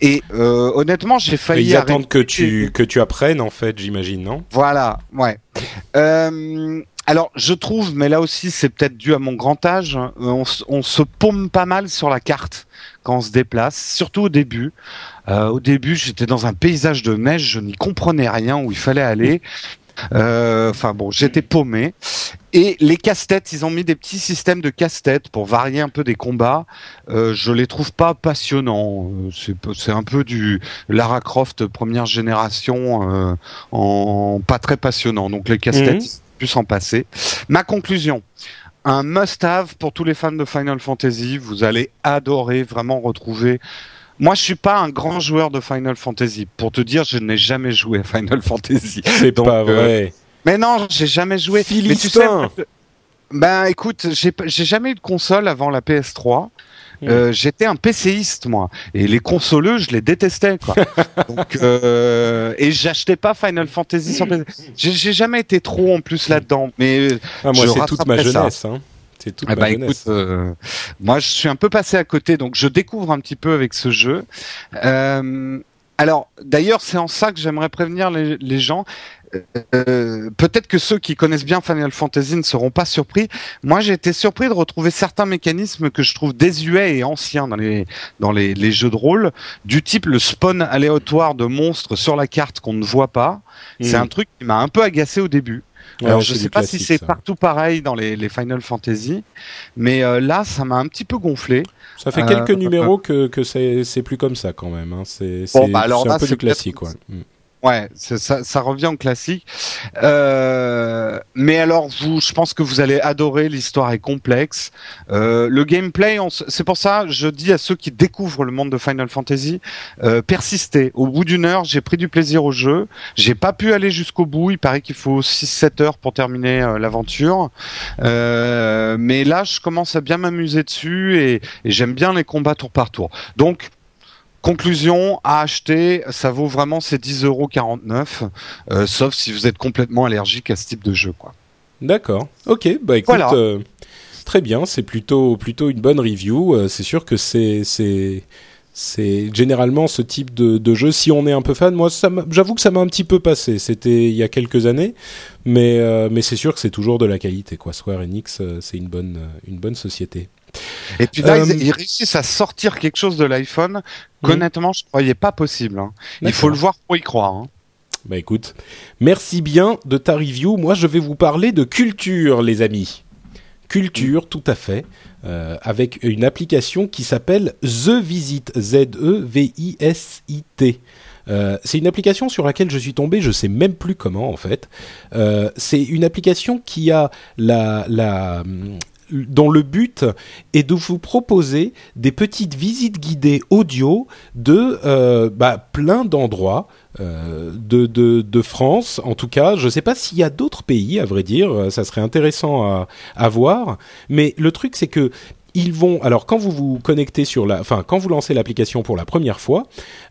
Et euh, honnêtement, j'ai failli. Ils attendent que tu que tu apprennes en fait, j'imagine, non? Voilà, ouais. alors, je trouve, mais là aussi, c'est peut-être dû à mon grand âge, on, on, se paume pas mal sur la carte quand on se déplace, surtout au début. Euh, au début, j'étais dans un paysage de neige, je n'y comprenais rien où il fallait aller. Euh, enfin bon, j'étais paumé. Et les casse-têtes, ils ont mis des petits systèmes de casse-têtes pour varier un peu des combats. Euh, je les trouve pas passionnants. Euh, c'est un peu du Lara Croft première génération euh, en pas très passionnant. Donc les casse-têtes, mmh. plus s'en passer. Ma conclusion un must-have pour tous les fans de Final Fantasy. Vous allez adorer vraiment retrouver moi, je suis pas un grand joueur de Final Fantasy. Pour te dire, je n'ai jamais joué à Final [LAUGHS] Fantasy. C'est pas vrai. Euh... Mais non, j'ai jamais joué. Philistin. Mais tu sais, ben écoute, j'ai jamais eu de console avant la PS3. Hmm. Euh, j'étais un PCiste moi et les consoleux je les détestais quoi. [LAUGHS] Donc euh, et j'achetais pas Final Fantasy sur PC. J'ai jamais été trop en plus là-dedans mais ah, moi c'est toute ma jeunesse hein. Toute ah bah écoute, euh, moi je suis un peu passé à côté, donc je découvre un petit peu avec ce jeu. Euh, alors d'ailleurs, c'est en ça que j'aimerais prévenir les, les gens. Euh, peut-être que ceux qui connaissent bien Final Fantasy ne seront pas surpris. Moi, j'ai été surpris de retrouver certains mécanismes que je trouve désuets et anciens dans les dans les, les jeux de rôle, du type le spawn aléatoire de monstres sur la carte qu'on ne voit pas. C'est mmh. un truc qui m'a un peu agacé au début. Alors je sais pas si c'est partout pareil dans les, les Final Fantasy, mais euh, là ça m'a un petit peu gonflé. Ça fait quelques euh, numéros que, que c'est plus comme ça quand même. Hein. C'est bon, bah un peu du classique. Ouais. Ouais, ça, ça revient en classique. Euh, mais alors, vous, je pense que vous allez adorer. L'histoire est complexe. Euh, le gameplay, c'est pour ça, je dis à ceux qui découvrent le monde de Final Fantasy, euh, persistez. Au bout d'une heure, j'ai pris du plaisir au jeu. J'ai pas pu aller jusqu'au bout. Il paraît qu'il faut 6-7 heures pour terminer euh, l'aventure. Euh, mais là, je commence à bien m'amuser dessus et, et j'aime bien les combats tour par tour. Donc, Conclusion, à acheter, ça vaut vraiment ces 10,49 euros, euh, sauf si vous êtes complètement allergique à ce type de jeu, quoi. D'accord. Ok, bah écoute, euh, très bien, c'est plutôt plutôt une bonne review. Euh, c'est sûr que c'est c'est c'est généralement ce type de, de, jeu. Si on est un peu fan, moi, j'avoue que ça m'a un petit peu passé. C'était il y a quelques années, mais mais c'est sûr que c'est toujours de la qualité, quoi. Square Enix, c'est une bonne une bonne société. Et puis là, ils, ils, réussissent à sortir quelque chose de l'iPhone qu'honnêtement, je croyais pas possible. Hein. Il faut le voir pour y croire. Hein. Bah écoute, merci bien de ta review. Moi, je vais vous parler de culture, les amis. Culture, tout à fait, euh, avec une application qui s'appelle The Visit, Z-E-V-I-S-I-T. Euh, c'est une application sur laquelle je suis tombé, je sais même plus comment en fait. Euh, c'est une application qui a la, la, dont le but est de vous proposer des petites visites guidées audio de euh, bah, plein d'endroits euh, de, de, France. En tout cas, je ne sais pas s'il y a d'autres pays, à vrai dire, ça serait intéressant à, voir. Mais le truc, c'est que ils vont alors quand vous vous connectez sur la, enfin quand vous lancez l'application pour la première fois,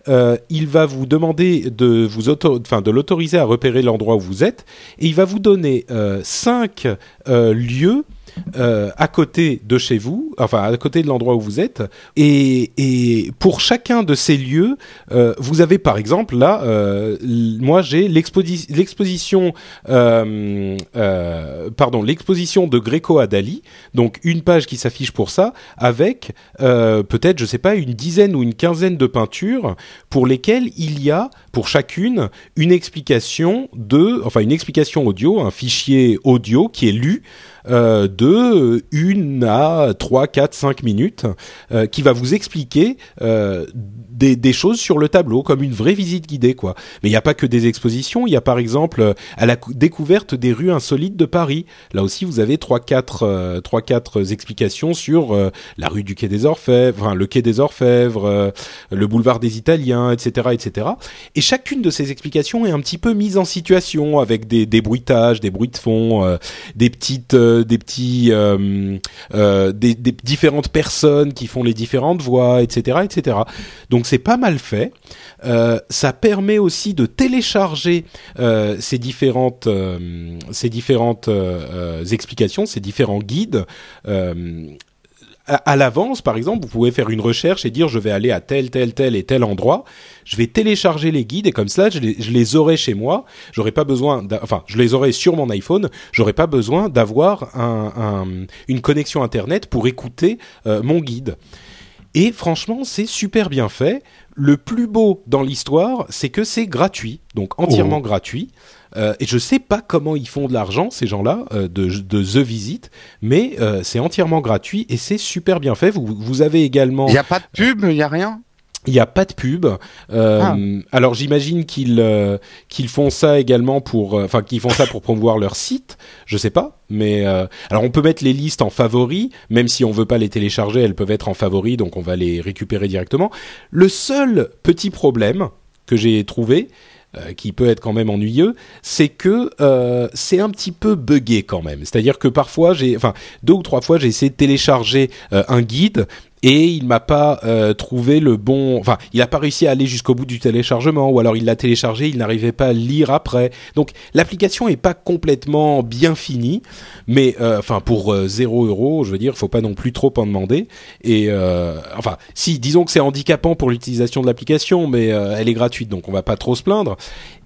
euh, il va vous demander de vous auto, enfin de l'autoriser à repérer l'endroit où vous êtes et il va vous donner euh, cinq euh, lieux euh, à côté de chez vous, enfin à côté de l'endroit où vous êtes. Et, pour chacun de ces lieux, euh, vous avez par exemple là, euh, moi j'ai l'exposition, pardon, l'exposition de Greco à Dali, donc une page qui s'affiche pour ça, avec peut-être, je sais pas, une dizaine ou une quinzaine de peintures pour lesquelles il y a pour chacune une explication de, enfin une explication audio, un fichier audio qui est lu euh, de une à 3, 4, 5 minutes euh, qui va vous expliquer euh, des, choses sur le tableau comme une vraie visite guidée quoi. Mais il n'y a pas que des expositions, il y a par exemple à la découverte des rues insolites de Paris. Là aussi vous avez 3 4 euh, 3 4 explications sur la rue du quai des Orfèvres, enfin, le quai des Orfèvres, le boulevard des Italiens, etc., etc. Et chacune de ces explications est un petit peu mise en situation avec des, des bruitages, des bruits de fond, des petites des petits euh, euh, des, des, différentes personnes qui font les différentes voix, etc., etc. Donc c'est pas mal fait. Euh, ça permet aussi de télécharger euh, ces différentes euh, ces différentes explications, ces différents guides à, l'avance, par exemple, vous pouvez faire une recherche et dire je vais aller à tel, tel, tel et tel endroit. Je vais télécharger les guides et comme ça, je les, je les aurai chez moi. J'aurai pas besoin, enfin, je les aurai sur mon iPhone. J'aurai pas besoin d'avoir un, un, une connexion internet pour écouter euh, mon guide. Et franchement, c'est super bien fait. Le plus beau dans l'histoire, c'est que c'est gratuit, donc entièrement oh. gratuit. Euh, et je sais pas comment ils font de l'argent ces gens-là euh, de, de The Visit, mais euh, c'est entièrement gratuit et c'est super bien fait. Vous, vous avez également. Il n'y a pas de pub, il n'y a rien? Il n'y a pas de pub. Ah. Alors j'imagine qu'ils qu'ils font ça également pour, enfin qu'ils font ça pour promouvoir leur site. Je sais pas, mais alors on peut mettre les listes en favoris, même si on veut pas les télécharger, elles peuvent être en favoris, donc on va les récupérer directement. Le seul petit problème que j'ai trouvé, euh, qui peut être quand même ennuyeux, c'est que euh, c'est un petit peu buggé quand même. C'est-à-dire que parfois, j'ai, enfin, deux ou trois fois, j'ai essayé de télécharger euh, un guide et il m'a pas euh, trouvé le bon enfin il a pas réussi à aller jusqu'au bout du téléchargement ou alors il l'a téléchargé il n'arrivait pas à lire après. Donc l'application est pas complètement bien finie mais euh, enfin pour euh, 0 euros je veux dire faut pas non plus trop en demander. Et euh, enfin si disons que c'est handicapant pour l'utilisation de l'application mais euh, elle est gratuite donc on va pas trop se plaindre.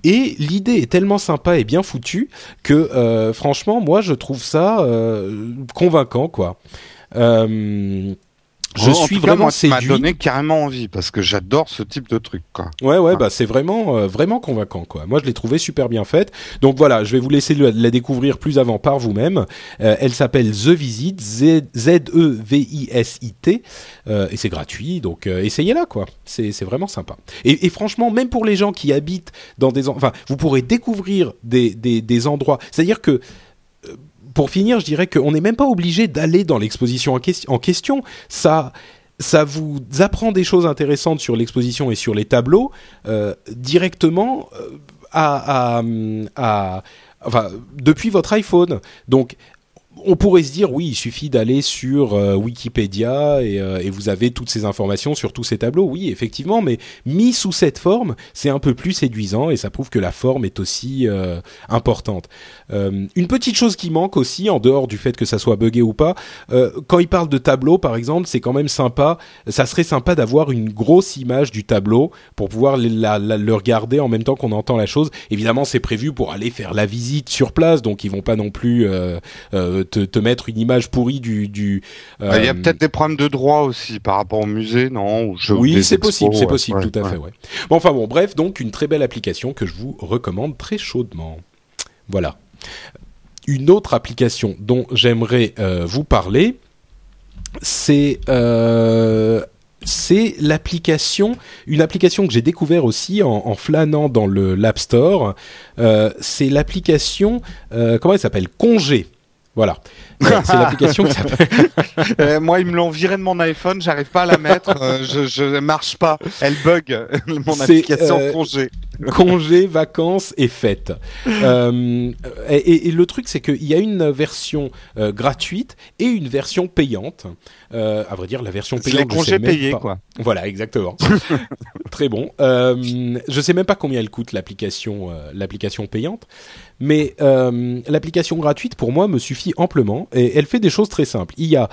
Et l'idée est tellement sympa et bien foutue que franchement moi je trouve ça convaincant quoi. Euh, je suis vraiment séduit. Ça m'a donné carrément envie parce que j'adore ce type de truc. Quoi. Ouais, ouais, bah c'est vraiment, euh, vraiment convaincant. Quoi. Moi, je l'ai trouvé super bien faite. Donc voilà, je vais vous laisser la, la découvrir plus avant par vous-même. Euh, elle s'appelle The Visit, Z, Z E V I S I T, euh, et c'est gratuit. Donc euh, essayez-la, quoi. C'est, c'est vraiment sympa. Et, et, franchement, même pour les gens qui habitent dans des, enfin, vous pourrez découvrir des, des, des endroits. C'est-à-dire que pour finir, je dirais qu'on n'est même pas obligé d'aller dans l'exposition en, question. Ça, ça vous apprend des choses intéressantes sur l'exposition et sur les tableaux euh, directement euh, depuis votre iPhone. Donc, on pourrait se dire oui, il suffit d'aller sur euh, Wikipédia et, vous avez toutes ces informations sur tous ces tableaux. Oui, effectivement, mais mis sous cette forme, c'est un peu plus séduisant et ça prouve que la forme est aussi importante. Euh, une petite chose qui manque aussi, en dehors du fait que ça soit buggé ou pas, euh, quand il parle de tableau, par exemple, c'est quand même sympa. Ça serait sympa d'avoir une grosse image du tableau pour pouvoir la, la, le regarder en même temps qu'on entend la chose. Évidemment, c'est prévu pour aller faire la visite sur place, donc ils vont pas non plus te, te, mettre une image pourrie du. du euh... Il y a peut-être des problèmes de droit aussi par rapport au musée, non je, Oui, c'est possible, c'est ouais, possible, ouais, tout à ouais. fait. Ouais. Bon, enfin bon, bref, donc une très belle application que je vous recommande très chaudement. Voilà. Une autre application dont j'aimerais euh, vous parler, c'est euh, c'est l'application, une application que j'ai découvert aussi en, flânant dans le l'App Store. Euh, c'est l'application, comment elle s'appelle? Congé. Voilà. c'est l'application qui s'appelle. [LAUGHS] euh, moi, ils me l'ont viré de mon iPhone, j'arrive pas à la mettre, euh, je, je marche pas, elle bug [LAUGHS] mon application euh, congé. congés, vacances et fêtes. Euh, et, et, le truc, c'est qu'il y a une version gratuite et une version payante. À vrai dire, la version payante, les congés payés, quoi. Voilà, exactement. [LAUGHS] Très bon. Je sais même pas combien elle coûte l'application, l'application payante, mais l'application gratuite pour moi me suffit amplement et elle fait des choses très simples. Il y a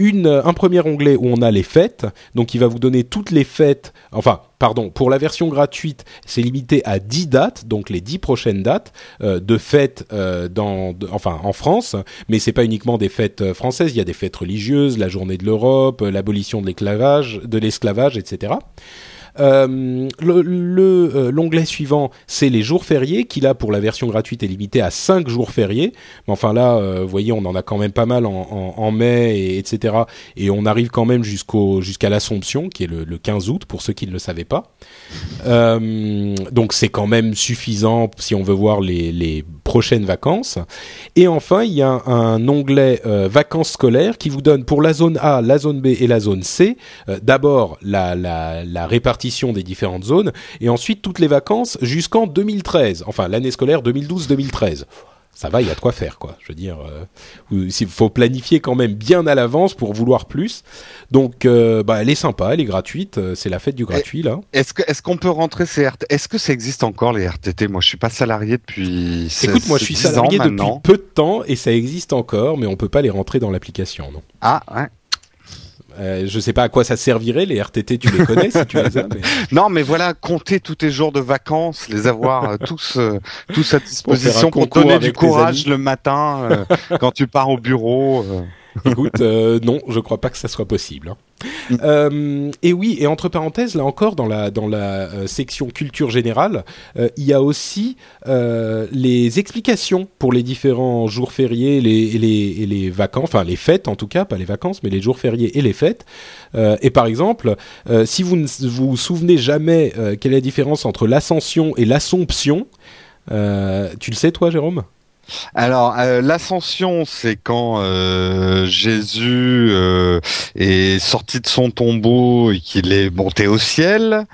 une, un premier onglet où on a les fêtes, donc il va vous donner toutes les fêtes, enfin, pardon, pour la version gratuite, c'est limité à 10 dates, donc les 10 prochaines dates euh, de fêtes euh, en France, mais c'est pas uniquement des fêtes euh, françaises, il y a des fêtes religieuses, la journée de l'Europe, euh, l'abolition de l'esclavage, etc. Euh, le l'onglet suivant, c'est les jours fériés, qui là pour la version gratuite est limité à 5 jours fériés. Mais enfin là, euh, vous voyez, on en a quand même pas mal en, mai, et, etc. Et on arrive quand même jusqu'à l'Assomption, qui est le, le, 15 août, pour ceux qui ne le savaient pas. Euh, donc c'est quand même suffisant si on veut voir les, les prochaines vacances. Et enfin, il y a un, onglet euh, vacances scolaires qui vous donne pour la zone A, la zone B et la zone C, euh, d'abord la répartition des différentes zones, et ensuite toutes les vacances jusqu'en 2013, enfin l'année scolaire 2012-2013 ça va, il y a de quoi faire, quoi. Je veux dire, euh, il faut planifier quand même bien à l'avance pour vouloir plus. Donc, euh, bah, elle est sympa, elle est gratuite. euh, C'est la fête du gratuit là. Est-ce que est-ce qu'on peut rentrer ces RTT Est-ce que ça existe encore les RTT Moi, je suis pas salarié depuis. Écoute, moi, je suis 10 ans salarié depuis peu de temps et ça existe encore, mais on peut pas les rentrer dans l'application, non. Ah ouais. Euh, je sais pas à quoi ça servirait les RTT, tu les connais si tu les as. Mais... [LAUGHS] Non, mais voilà, compter tous tes jours de vacances, les avoir euh, tous euh, tous à disposition pour, donner du courage le matin euh, quand tu pars au bureau. Écoute, euh, non, je crois pas que ça soit possible. hein. Mm. Euh, et oui, et entre parenthèses, là encore, dans la euh, section culture générale, euh, il y a aussi les explications pour les différents jours fériés, les, et les vacances, enfin les fêtes en tout cas, pas les vacances, mais les jours fériés et les fêtes. Et par exemple, si vous ne vous souvenez jamais quelle est la différence entre l'ascension et l'assomption, tu le sais toi, Jérôme? Alors, euh, l'ascension, c'est quand euh, Jésus euh, est sorti de son tombeau et qu'il est monté au ciel.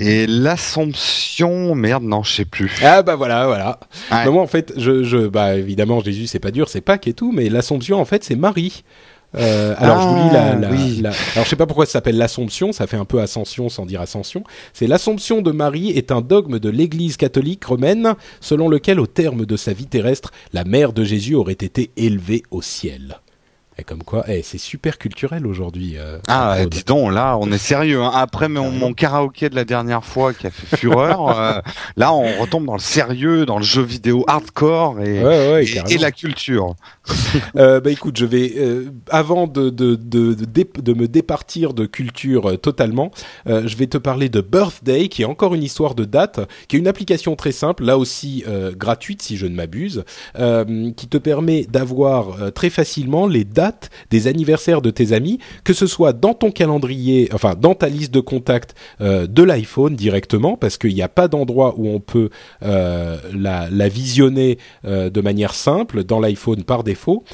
Et l'assomption, merde, non, je sais plus. Ah bah voilà, voilà. Ouais. Mais moi en fait, je, je, bah évidemment Jésus c'est pas dur, c'est Pâques et tout, mais l'Assomption en fait c'est Marie. Euh, alors je vous lis la, Ah, la, oui. la- alors je sais pas pourquoi ça s'appelle l'Assomption, ça fait un peu Ascension sans dire Ascension. C'est l'Assomption de Marie est un dogme de l'Église catholique romaine selon lequel au terme de sa vie terrestre, la mère de Jésus aurait été élevée au ciel. Et comme quoi, eh, c'est super culturel aujourd'hui. euh, Ah, dis donc, là, on est sérieux. Hein. Après mon, mon karaoké de la dernière fois qui a fait fureur, [LAUGHS] euh, là, on retombe dans le sérieux, dans le jeu vidéo hardcore et, Ouais, ouais, et- la culture. [LAUGHS] Euh, bah écoute, je vais avant de de, de, de, de me départir de culture totalement, je vais te parler de Birthday, qui est encore une histoire de date, qui est une application très simple, là aussi gratuite si je ne m'abuse, qui te permet d'avoir très facilement les dates des anniversaires de tes amis, que ce soit dans ton calendrier, enfin dans ta liste de contacts euh, de l'iPhone directement, parce qu'il n'y a pas d'endroit où on peut euh, la, la visionner euh, de manière simple dans l'iPhone par défaut.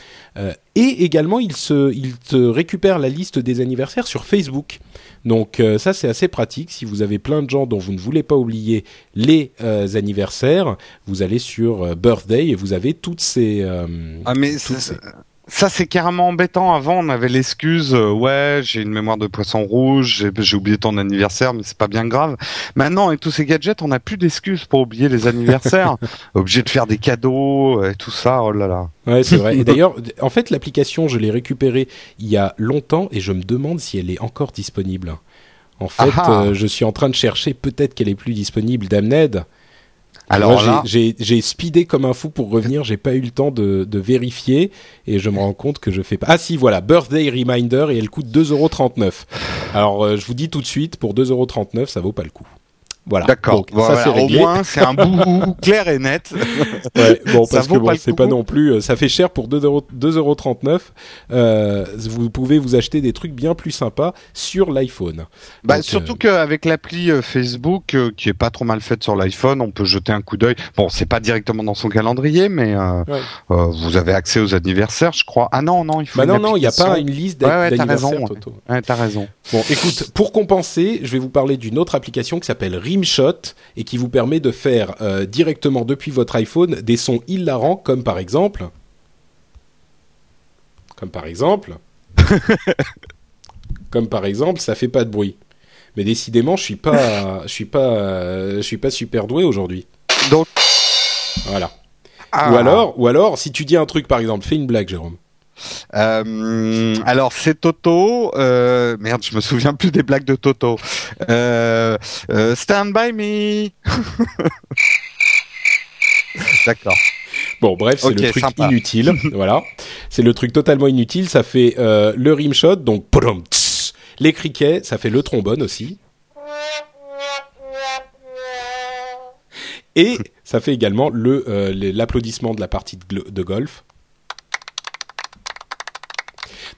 Et également, il, se, il te récupère la liste des anniversaires sur Facebook. Donc ça, c'est assez pratique. Si vous avez plein de gens dont vous ne voulez pas oublier les anniversaires, vous allez sur Birthday et vous avez toutes ces... Ah, mais ça, ces- ça, c'est carrément embêtant. Avant, on avait l'excuse, euh, ouais, j'ai une mémoire de poisson rouge, j'ai- oublié ton anniversaire, mais c'est pas bien grave. Maintenant, avec tous ces gadgets, on n'a plus d'excuses pour oublier les anniversaires. [LAUGHS] Obligé de faire des cadeaux euh, et tout ça. Oh là là. Ouais, c'est vrai. [LAUGHS] Et d'ailleurs, en fait, l'application, je l'ai récupérée il y a longtemps et je me demande si elle est encore disponible. En fait, Ah ah. euh, je suis en train de chercher, peut-être qu'elle est plus disponible d'Amned. Alors j'ai- speedé comme un fou pour revenir, j'ai pas eu le temps de, de vérifier et je me rends compte que je fais pas. Ah si, voilà, Birthday Reminder et elle coûte 2,39€. Alors euh, je vous dis tout de suite, pour 2,39€, ça vaut pas le coup. Voilà. d'accord. Donc, Voilà, ça c'est au moins, c'est un bout [LAUGHS] clair et net. [LAUGHS] Ouais, bon, parce que bon, pas c'est pas non plus, euh, ça fait cher pour 2,39€. Euh, vous pouvez vous acheter des trucs bien plus sympas sur l'iPhone. Bah, Donc, surtout euh, qu'avec l'appli Facebook, euh, qui est pas trop mal faite sur l'iPhone, on peut jeter un coup d'œil. Bon, c'est pas directement dans son calendrier, mais Ouais. vous avez accès aux anniversaires, je crois. Ah non, non, il faut. Bah non, non, il n'y a pas une liste Ouais, ouais, t'as d'anniversaires raison. Toto. Ouais, t'as raison. Bon, écoute, pour compenser, je vais vous parler d'une autre application qui s'appelle Et qui vous permet de faire euh, directement depuis votre iPhone des sons hilarants comme par exemple comme par exemple [LAUGHS] comme par exemple ça fait pas de bruit. Mais décidément, je suis pas je suis pas euh, je suis pas super doué aujourd'hui. Donc Voilà. ah. Ou alors ou alors si tu dis un truc par exemple, fais une blague Jérôme. Euh, alors c'est Toto. Euh, merde, je me souviens plus des blagues de Toto. Euh, stand by me. [LAUGHS] D'accord. Bon, bref, c'est le truc sympa. inutile. [LAUGHS] voilà, c'est le truc totalement inutile. Ça fait le rimshot, donc les criquets, ça fait le trombone aussi, et ça fait également l'applaudissement de la partie de golf.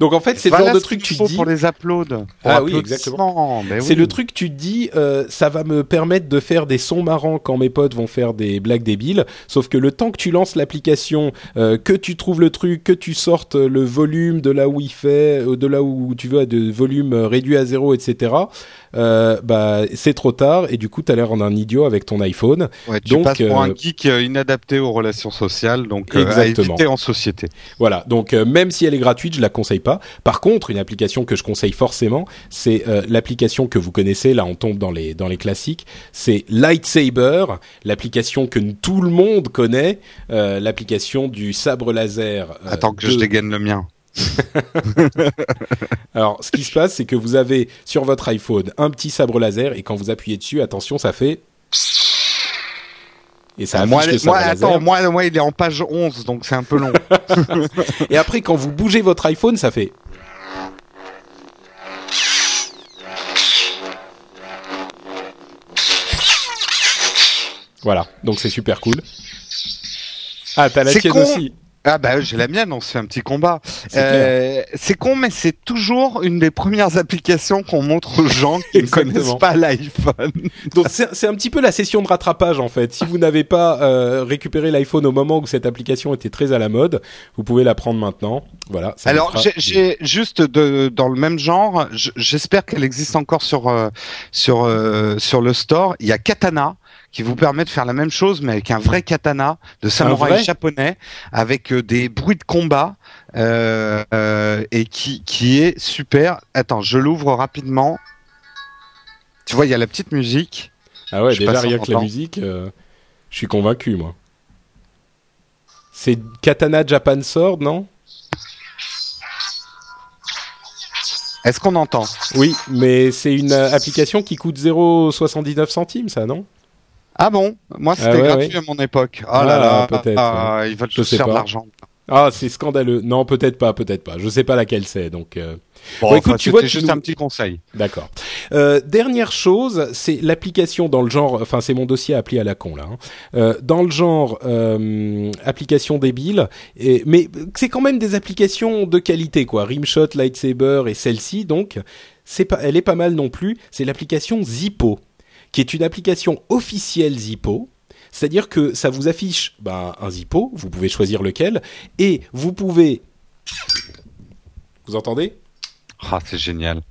Donc en fait, c'est le Voilà genre de truc qu'il tu faut dis. pour les applaudes. Ah oui, applaudissements. Ben C'est oui. le truc, tu te dis, euh, ça va me permettre de faire des sons marrants quand mes potes vont faire des blagues débiles. Sauf que le temps que tu lances l'application, euh, que tu trouves le truc, que tu sortes le volume de là où il fait, euh, de là où tu veux, de volume euh, réduit à zéro, etc. Euh, bah c'est trop tard et du coup t'as l'air d'un idiot avec ton iPhone. Ouais, tu Donc, passes pour un euh, geek euh, inadapté aux relations sociales, donc euh, à Exactement. éviter en société. Voilà, donc euh, même si elle est gratuite, je la conseille pas. Par contre, une application que je conseille forcément, c'est euh, l'application que vous connaissez. Là, on tombe dans les dans les classiques. C'est Lightsaber, l'application que tout le monde connaît, euh, l'application du sabre laser. euh, Attends que de- je dégaine le mien. [LAUGHS] [LAUGHS] Alors, ce qui se passe, c'est que vous avez sur votre iPhone un petit sabre laser et quand vous appuyez dessus, attention, ça fait et ça moi, le sabre moi, attends, moi, moi, il est en page 11, donc c'est un peu long. [LAUGHS] Et après, quand vous bougez votre iPhone, ça fait. Voilà, donc c'est super cool. Ah, t'as la tienne con. aussi. Ah bah j'ai la mienne, on se fait un petit combat. C'est Euh, C'est con, mais c'est toujours une des premières applications qu'on montre aux gens qui ne connaissent pas l'iPhone. Donc c'est un petit peu la session de rattrapage en fait. Si vous n'avez pas euh, récupéré l'iPhone au moment où cette application était très à la mode, vous pouvez la prendre maintenant. Voilà. ça Alors j'ai- juste de, dans le même genre, j'espère qu'elle existe encore sur euh, sur euh, sur le store. Il y a Katana qui vous permet de faire la même chose mais avec un vrai katana de samouraï japonais avec euh, des bruits de combat euh, euh, et qui qui est super. Attends, je l'ouvre rapidement. Tu vois, il y a la petite musique. Ah ouais, Je déjà rien que la musique, euh, je suis convaincu moi. C'est Katana Japan Sword, non? Est-ce qu'on entend? Oui, mais c'est une application qui coûte 0,79 centimes, ça, non? Ah bon? Moi, c'était Ah ouais, gratuit ouais. à mon époque. Oh Ah, là là, peut-être, ah, ils veulent Je tous sais faire de l'argent. Ah, c'est scandaleux. Non, peut-être pas, peut-être pas. Je sais pas laquelle c'est, donc euh, Bon, Bon, écoute, enfin, tu vois, c'était tu juste nous- un petit conseil. d'accord. Euh, dernière chose, c'est l'application dans le genre. Enfin, c'est mon dossier appelé à la con là. hein. Euh, dans le genre euh, application débile, et, mais c'est quand même des applications de qualité, quoi. Rimshot, Lightsaber et celle-ci, donc c'est pas, elle est pas mal non plus. C'est l'application Zippo, qui est une application officielle Zippo. C'est-à-dire que ça vous affiche ben, un Zippo, vous pouvez choisir lequel, et vous pouvez... Vous entendez? Ah, c'est génial.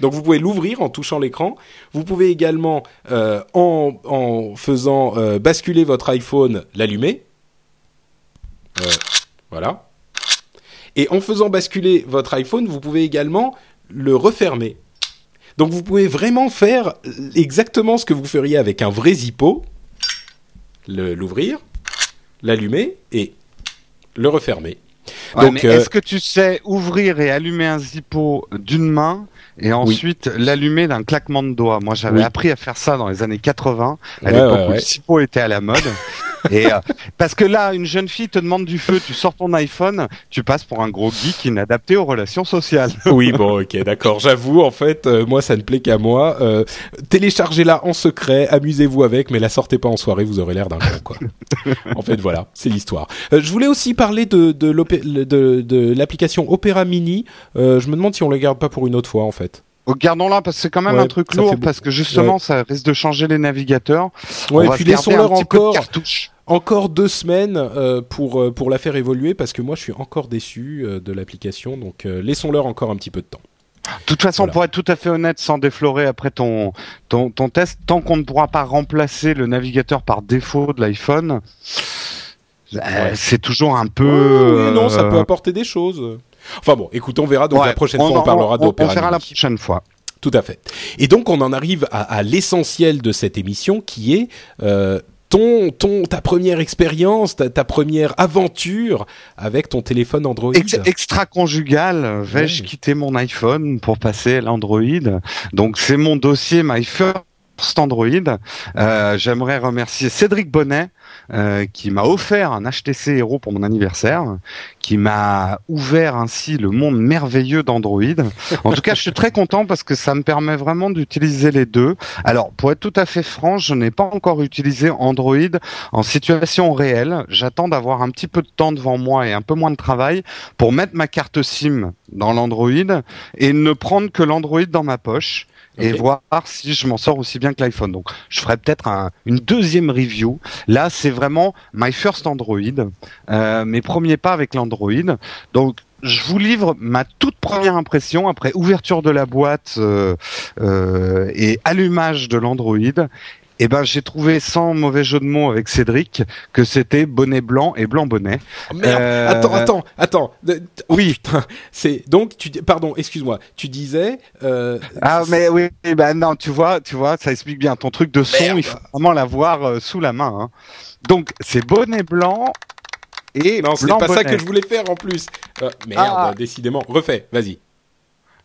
donc vous pouvez l'ouvrir en touchant l'écran. Vous pouvez également, euh, en, en faisant euh, basculer votre iPhone, l'allumer. Euh, voilà. Et en faisant basculer votre iPhone, vous pouvez également le refermer. Donc vous pouvez vraiment faire exactement ce que vous feriez avec un vrai Zippo. L'ouvrir, l'allumer et le refermer. Ouais, Donc, mais euh, est-ce que tu sais ouvrir et allumer un Zippo d'une main et ensuite l'allumer d'un claquement de doigts? Moi, j'avais Oui. appris à faire ça dans les années 80, à Ouais, l'époque ouais, où le Zippo était à la mode. [LAUGHS] et euh, parce que là, une jeune fille te demande du feu, tu sors ton iPhone, tu passes pour un gros geek inadapté aux relations sociales. [LAUGHS] Oui, bon, ok, d'accord. J'avoue, en fait, euh, moi, ça ne plaît qu'à moi. Euh, Téléchargez-la en secret, amusez-vous avec, mais la sortez pas en soirée, vous aurez l'air d'un con, quoi. [LAUGHS] en fait, voilà, c'est l'histoire. Euh, je voulais aussi parler de de, l'opé- de, de l'application Opera Mini. Euh, je me demande si on la garde pas pour une autre fois, en fait. Oh, Gardons-la parce que c'est quand même Ouais, un truc lourd parce que justement ça risque de changer les navigateurs. Ouais, On et va puis laissons-leur encore cartouche. Encore deux semaines euh, pour euh, pour la faire évoluer, parce que moi, je suis encore déçu euh, de l'application. Donc, euh, laissons-leur encore un petit peu de temps. De toute façon, pour être tout à fait honnête, sans déflorer après ton ton, ton test, tant qu'on ne pourra pas remplacer le navigateur par défaut de l'iPhone, c'est toujours un peu. oui, non, ça peut apporter des choses. Enfin bon, écoute, on verra. Donc la prochaine fois, on, parlera d'Opera. On verra la prochaine fois. Tout à fait. Et donc on en arrive à, à l'essentiel de cette émission, qui est ton, ton, ta première expérience, ta, ta, première aventure avec ton téléphone Android. extra-conjugal, vais-je quitter mon iPhone pour passer à l'Android? Donc c'est mon dossier My First Android. Euh, J'aimerais remercier Cédric Bonnet euh, qui m'a offert un HTC Hero pour mon anniversaire, qui m'a ouvert ainsi le monde merveilleux d'Android. En tout cas, je suis très content parce que ça me permet vraiment d'utiliser les deux. Alors, pour être tout à fait franc, je n'ai pas encore utilisé Android en situation réelle. J'attends d'avoir un petit peu de temps devant moi et un peu moins de travail pour mettre ma carte SIM dans l'Android et ne prendre que l'Android dans ma poche et voir si je m'en sors aussi bien que l'iPhone. Donc, je ferai peut-être un, une deuxième review. Là, c'est vraiment my first Android, euh, mes premiers pas avec l'Android. Donc, je vous livre ma toute première impression après ouverture de la boîte euh, euh, et allumage de l'Android eh ben j'ai trouvé sans mauvais jeu de mots avec Cédric que c'était bonnet blanc et blanc bonnet. Oh merde, euh... attends, attends, attends. Oui, [LAUGHS] c'est donc tu pardon, excuse-moi, tu disais euh... Ah mais oui, ben non, tu vois, tu vois, ça explique bien ton truc de son, il faut vraiment l'avoir euh, sous la main hein. Donc c'est bonnet blanc et Non, c'est pas ça que je voulais faire en plus. Merde, ah. décidément, refais, vas-y.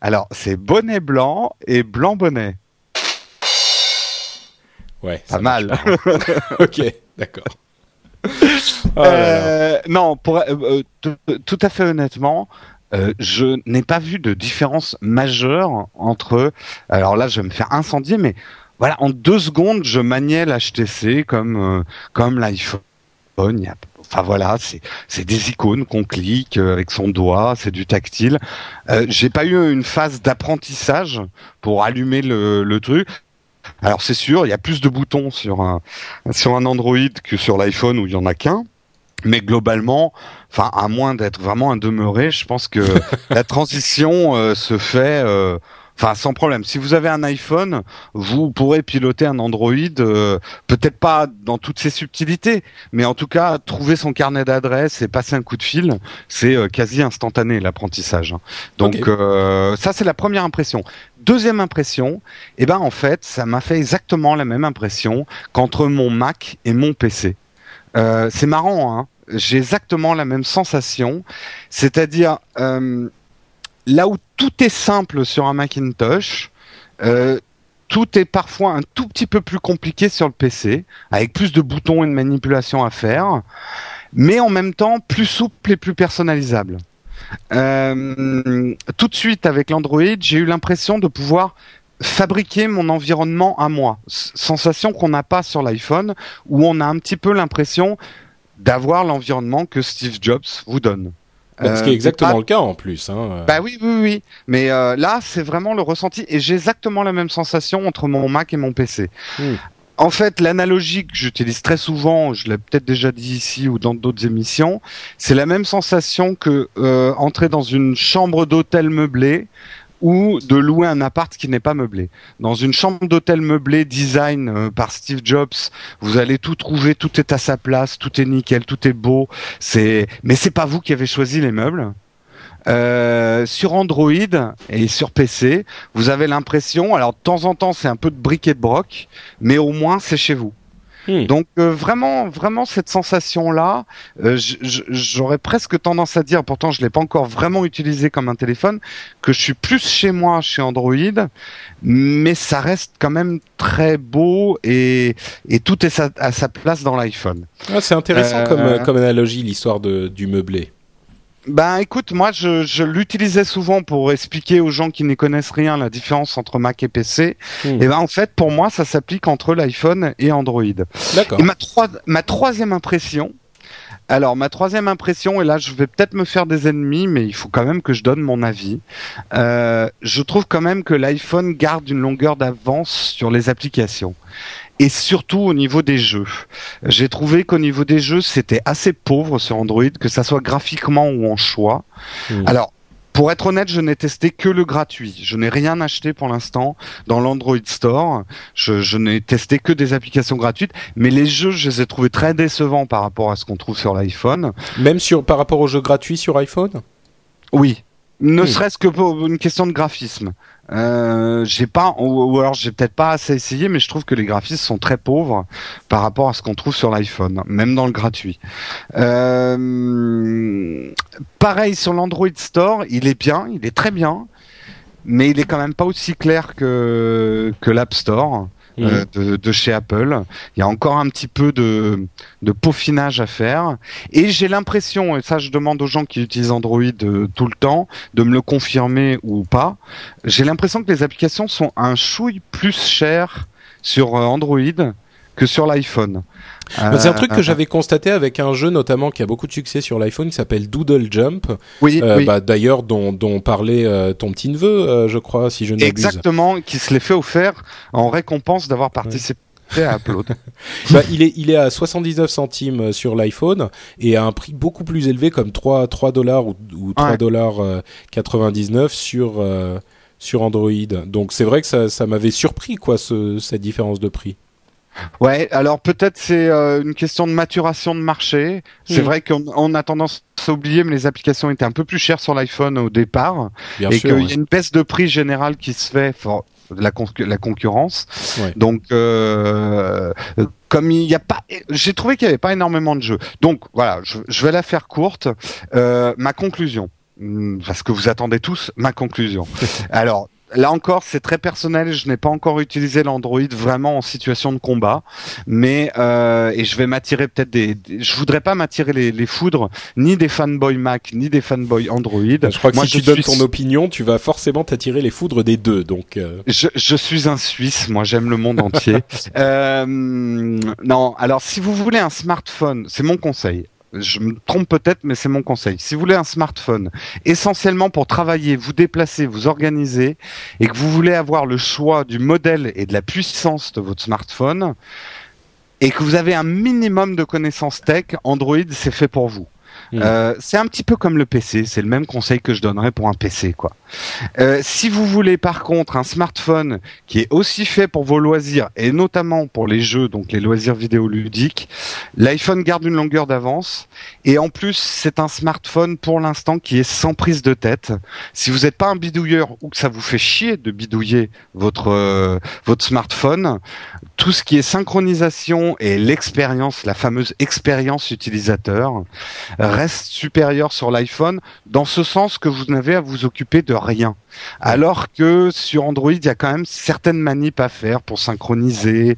Alors, c'est bonnet blanc et blanc bonnet. Ouais. Pas mal. [LAUGHS] [LAUGHS] ok, d'accord. Oh euh, non, pour euh, tout à fait honnêtement, euh, je n'ai pas vu de différence majeure entre. Alors là, je vais me faire incendier, mais voilà, en deux secondes, je maniais l'HTC comme euh, comme l'iPhone. Enfin voilà, c'est des icônes qu'on clique euh, avec son doigt, c'est du tactile. Euh, J'ai pas eu une phase d'apprentissage pour allumer le, le truc. Alors c'est sûr, il y a plus de boutons sur un sur un Android que sur l'iPhone où il y en a qu'un. Mais globalement, enfin à moins d'être vraiment un demeuré, je pense que [LAUGHS] la transition euh, se fait euh, Enfin, sans problème. Si vous avez un iPhone, vous pourrez piloter un Android, euh, peut-être pas dans toutes ses subtilités, mais en tout cas, trouver son carnet d'adresses et passer un coup de fil, c'est euh, quasi instantané l'apprentissage. Hein. Donc euh, ça, c'est la première impression. Deuxième impression, eh ben en fait, ça m'a fait exactement la même impression qu'entre mon Mac et mon PC. c'est marrant, hein j'ai exactement la même sensation, c'est-à-dire là où tout est simple sur un Macintosh, euh, tout est parfois un tout petit peu plus compliqué sur le PC, avec plus de boutons et de manipulations à faire, mais en même temps plus souple et plus personnalisable. Euh, tout de suite avec l'Android, j'ai eu l'impression de pouvoir fabriquer mon environnement à moi. Sensation qu'on n'a pas sur l'iPhone, où on a un petit peu l'impression d'avoir l'environnement que Steve Jobs vous donne. Bah, ce qui est euh, exactement le cas en plus. Hein. Bah oui, oui, oui. Mais euh, là, c'est vraiment le ressenti et j'ai exactement la même sensation entre mon Mac et mon PC. Hmm. En fait, l'analogie que j'utilise très souvent, je l'ai peut-être déjà dit ici ou dans d'autres émissions, c'est la même sensation que euh, entrer dans une chambre d'hôtel meublée ou de louer un appart qui n'est pas meublé. Dans une chambre d'hôtel meublée design euh, par Steve Jobs, vous allez tout trouver, tout est à sa place, tout est nickel, tout est beau. C'est, mais c'est pas vous qui avez choisi les meubles. Euh, sur Android et sur PC, vous avez l'impression, alors de temps en temps c'est un peu de briquet de broc, mais au moins c'est chez vous. Hmm. Donc euh, vraiment, vraiment cette sensation-là, euh, j'aurais presque tendance à dire, pourtant je l'ai pas encore vraiment utilisé comme un téléphone, que je suis plus chez moi chez Android, mais ça reste quand même très beau et, et tout est à sa place dans l'iPhone. Ah, c'est intéressant comme, euh, comme analogie l'histoire du meublé. Ben écoute, moi je, je l'utilisais souvent pour expliquer aux gens qui ne connaissent rien la différence entre Mac et PC. Hmm. Et ben en fait pour moi ça s'applique entre l'iPhone et Android. D'accord. Et ma, ma troisième impression, alors ma troisième impression, et là je vais peut-être me faire des ennemis, mais il faut quand même que je donne mon avis. Euh, je trouve quand même que l'iPhone garde une longueur d'avance sur les applications et surtout au niveau des jeux. J'ai trouvé qu'au niveau des jeux, c'était assez pauvre sur Android, que ça soit graphiquement ou en choix. Hmm. Alors, pour être honnête, je n'ai testé que le gratuit. Je n'ai rien acheté pour l'instant dans l'Android Store. Je, je n'ai testé que des applications gratuites, mais les jeux, je les ai trouvés très décevants par rapport à ce qu'on trouve sur l'iPhone. Même sur par rapport aux jeux gratuits sur iPhone? Oui, ne serait-ce que pour une question de graphisme. Euh, j'ai pas, ou, ou alors j'ai peut-être pas assez essayé, mais je trouve que les graphismes sont très pauvres par rapport à ce qu'on trouve sur l'iPhone, même dans le gratuit. Euh, pareil sur l'Android Store, il est bien, il est très bien, mais il est quand même pas aussi clair que que l'App Store. Euh, de, de chez Apple. Il y a encore un petit peu de, de peaufinage à faire. Et j'ai l'impression, et ça je demande aux gens qui utilisent Android euh, tout le temps, de me le confirmer ou pas, j'ai l'impression que les applications sont un chouille plus chères sur euh, Android que sur l'iPhone. C'est un Euh, truc que j'avais constaté avec un jeu notamment qui a beaucoup de succès sur l'iPhone qui s'appelle Doodle Jump. Oui, Euh, oui. bah, D'ailleurs, dont, dont parlait euh, ton petit neveu, euh, je crois, si je ne. Exactement, qui se les fait offert en récompense d'avoir participé à. [LAUGHS] Bah, il est il est à 79 centimes euh, sur l'iPhone et à un prix beaucoup plus élevé comme 3 3 dollars ou, ou 3 Ouais. dollars euh, 99 sur sur Android. Donc c'est vrai que ça ça m'avait surpris quoi ce, cette différence de prix. Ouais, alors peut-être c'est euh, une question de maturation de marché. C'est Mm. vrai qu'on on a tendance à oublier, mais les applications étaient un peu plus chères sur l'iPhone au départ, Bien et qu'il ouais. y a une baisse de prix générale qui se fait. for- la, con- la concurrence. Ouais. Donc, euh, comme il n'y a pas, j'ai trouvé qu'il n'y avait pas énormément de jeux. Donc voilà, je, je vais la faire courte. Euh, ma conclusion, Hmm, parce que vous attendez tous ma conclusion. [LAUGHS] Alors. Là encore, c'est très personnel. Je n'ai pas encore utilisé l'Android vraiment en situation de combat, mais euh, et je vais m'attirer peut-être des, des- Je voudrais pas m'attirer les, les foudres ni des fanboys Mac ni des fanboys Android. Je crois que Moi, si tu donnes ton opinion, tu vas forcément t'attirer les foudres des deux. Donc euh, Je, je suis un Suisse, moi j'aime le monde entier. [LAUGHS] Euh, non, alors si vous voulez un smartphone, c'est mon conseil. Je me trompe peut-être, mais c'est mon conseil. Si vous voulez un smartphone, essentiellement pour travailler, vous déplacer, vous organiser, et que vous voulez avoir le choix du modèle et de la puissance de votre smartphone, et que vous avez un minimum de connaissances tech, Android, c'est fait pour vous. Euh, c'est un petit peu comme le PC, c'est le même conseil que je donnerais pour un PC. Euh, si vous voulez par contre un smartphone qui est aussi fait pour vos loisirs et notamment pour les jeux, donc les loisirs vidéoludiques, l'iPhone garde une longueur d'avance et en plus c'est un smartphone pour l'instant qui est sans prise de tête. Si vous n'êtes pas un bidouilleur ou que ça vous fait chier de bidouiller votre euh, votre smartphone, tout ce qui est synchronisation et l'expérience, la fameuse expérience utilisateur, reste supérieur sur l'iPhone dans ce sens que vous n'avez à vous occuper de rien. Alors que sur Android, il y a quand même certaines manips à faire pour synchroniser,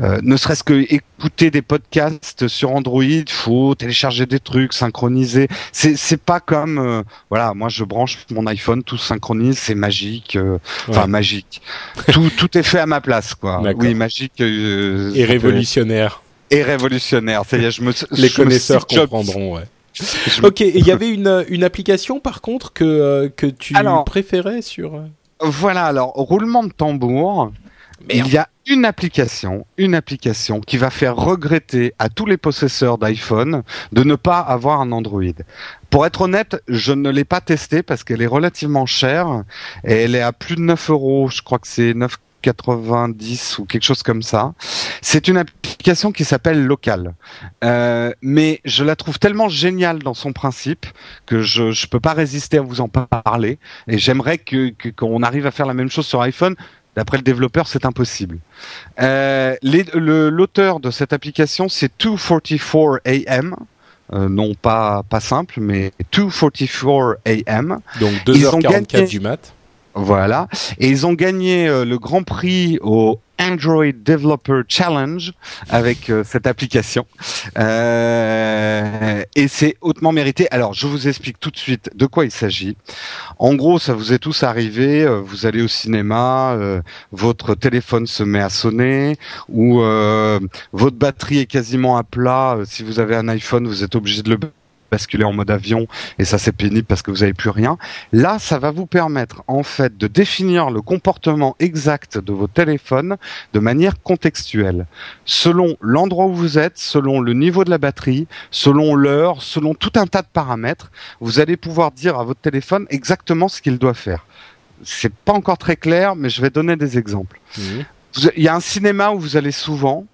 euh, ne serait-ce que écouter des podcasts sur Android, faut télécharger des trucs, synchroniser. C'est c'est pas comme euh, voilà, moi je branche mon iPhone, tout se synchronise, c'est magique. euh, Enfin Ouais. magique. tout [LAUGHS] tout est fait à ma place quoi. Oui, magique euh, et révolutionnaire. et révolutionnaire. C'est-à-dire je me Les je me connaisseurs Jobs. comprendront. Ouais. [LAUGHS] Ok, il y avait une une application par contre que euh, que tu Alors- préférais sur. euh, Voilà, alors roulement de tambour. Il y a une application, une application qui va faire regretter à tous les possesseurs d'iPhone de ne pas avoir un Android. Pour être honnête, je ne l'ai pas testée parce qu'elle est relativement chère et elle est à plus de 9 euros. Je crois que c'est 9,90 ou quelque chose comme ça. C'est une application qui s'appelle Local. Euh, mais je la trouve tellement géniale dans son principe que je ne peux pas résister à vous en parler. Et j'aimerais que qu'on arrive à faire la même chose sur iPhone. D'après le développeur, c'est impossible. Euh, L'auteur de cette application, c'est 244 AM. Euh, non pas pas simple, mais 244 AM. Donc Ils ont 2h44 gagné- du mat. Voilà. Et ils ont gagné euh, le grand prix au Android Developer Challenge avec euh, cette application. Euh, et c'est hautement mérité. Alors, je vous explique tout de suite de quoi il s'agit. En gros, ça vous est tous arrivé. euh, vous allez au cinéma, votre téléphone se met à sonner ou votre batterie est quasiment à plat. Si vous avez un iPhone, vous êtes obligé de le basculer en mode avion et ça c'est pénible parce que vous avez plus rien. Là, ça va vous permettre en fait de définir le comportement exact de vos téléphones de manière contextuelle, selon l'endroit où vous êtes, selon le niveau de la batterie, selon l'heure, selon tout un tas de paramètres. Vous allez pouvoir dire à votre téléphone exactement ce qu'il doit faire. C'est pas encore très clair, mais je vais donner des exemples. Vous- Il y a un cinéma où vous allez souvent.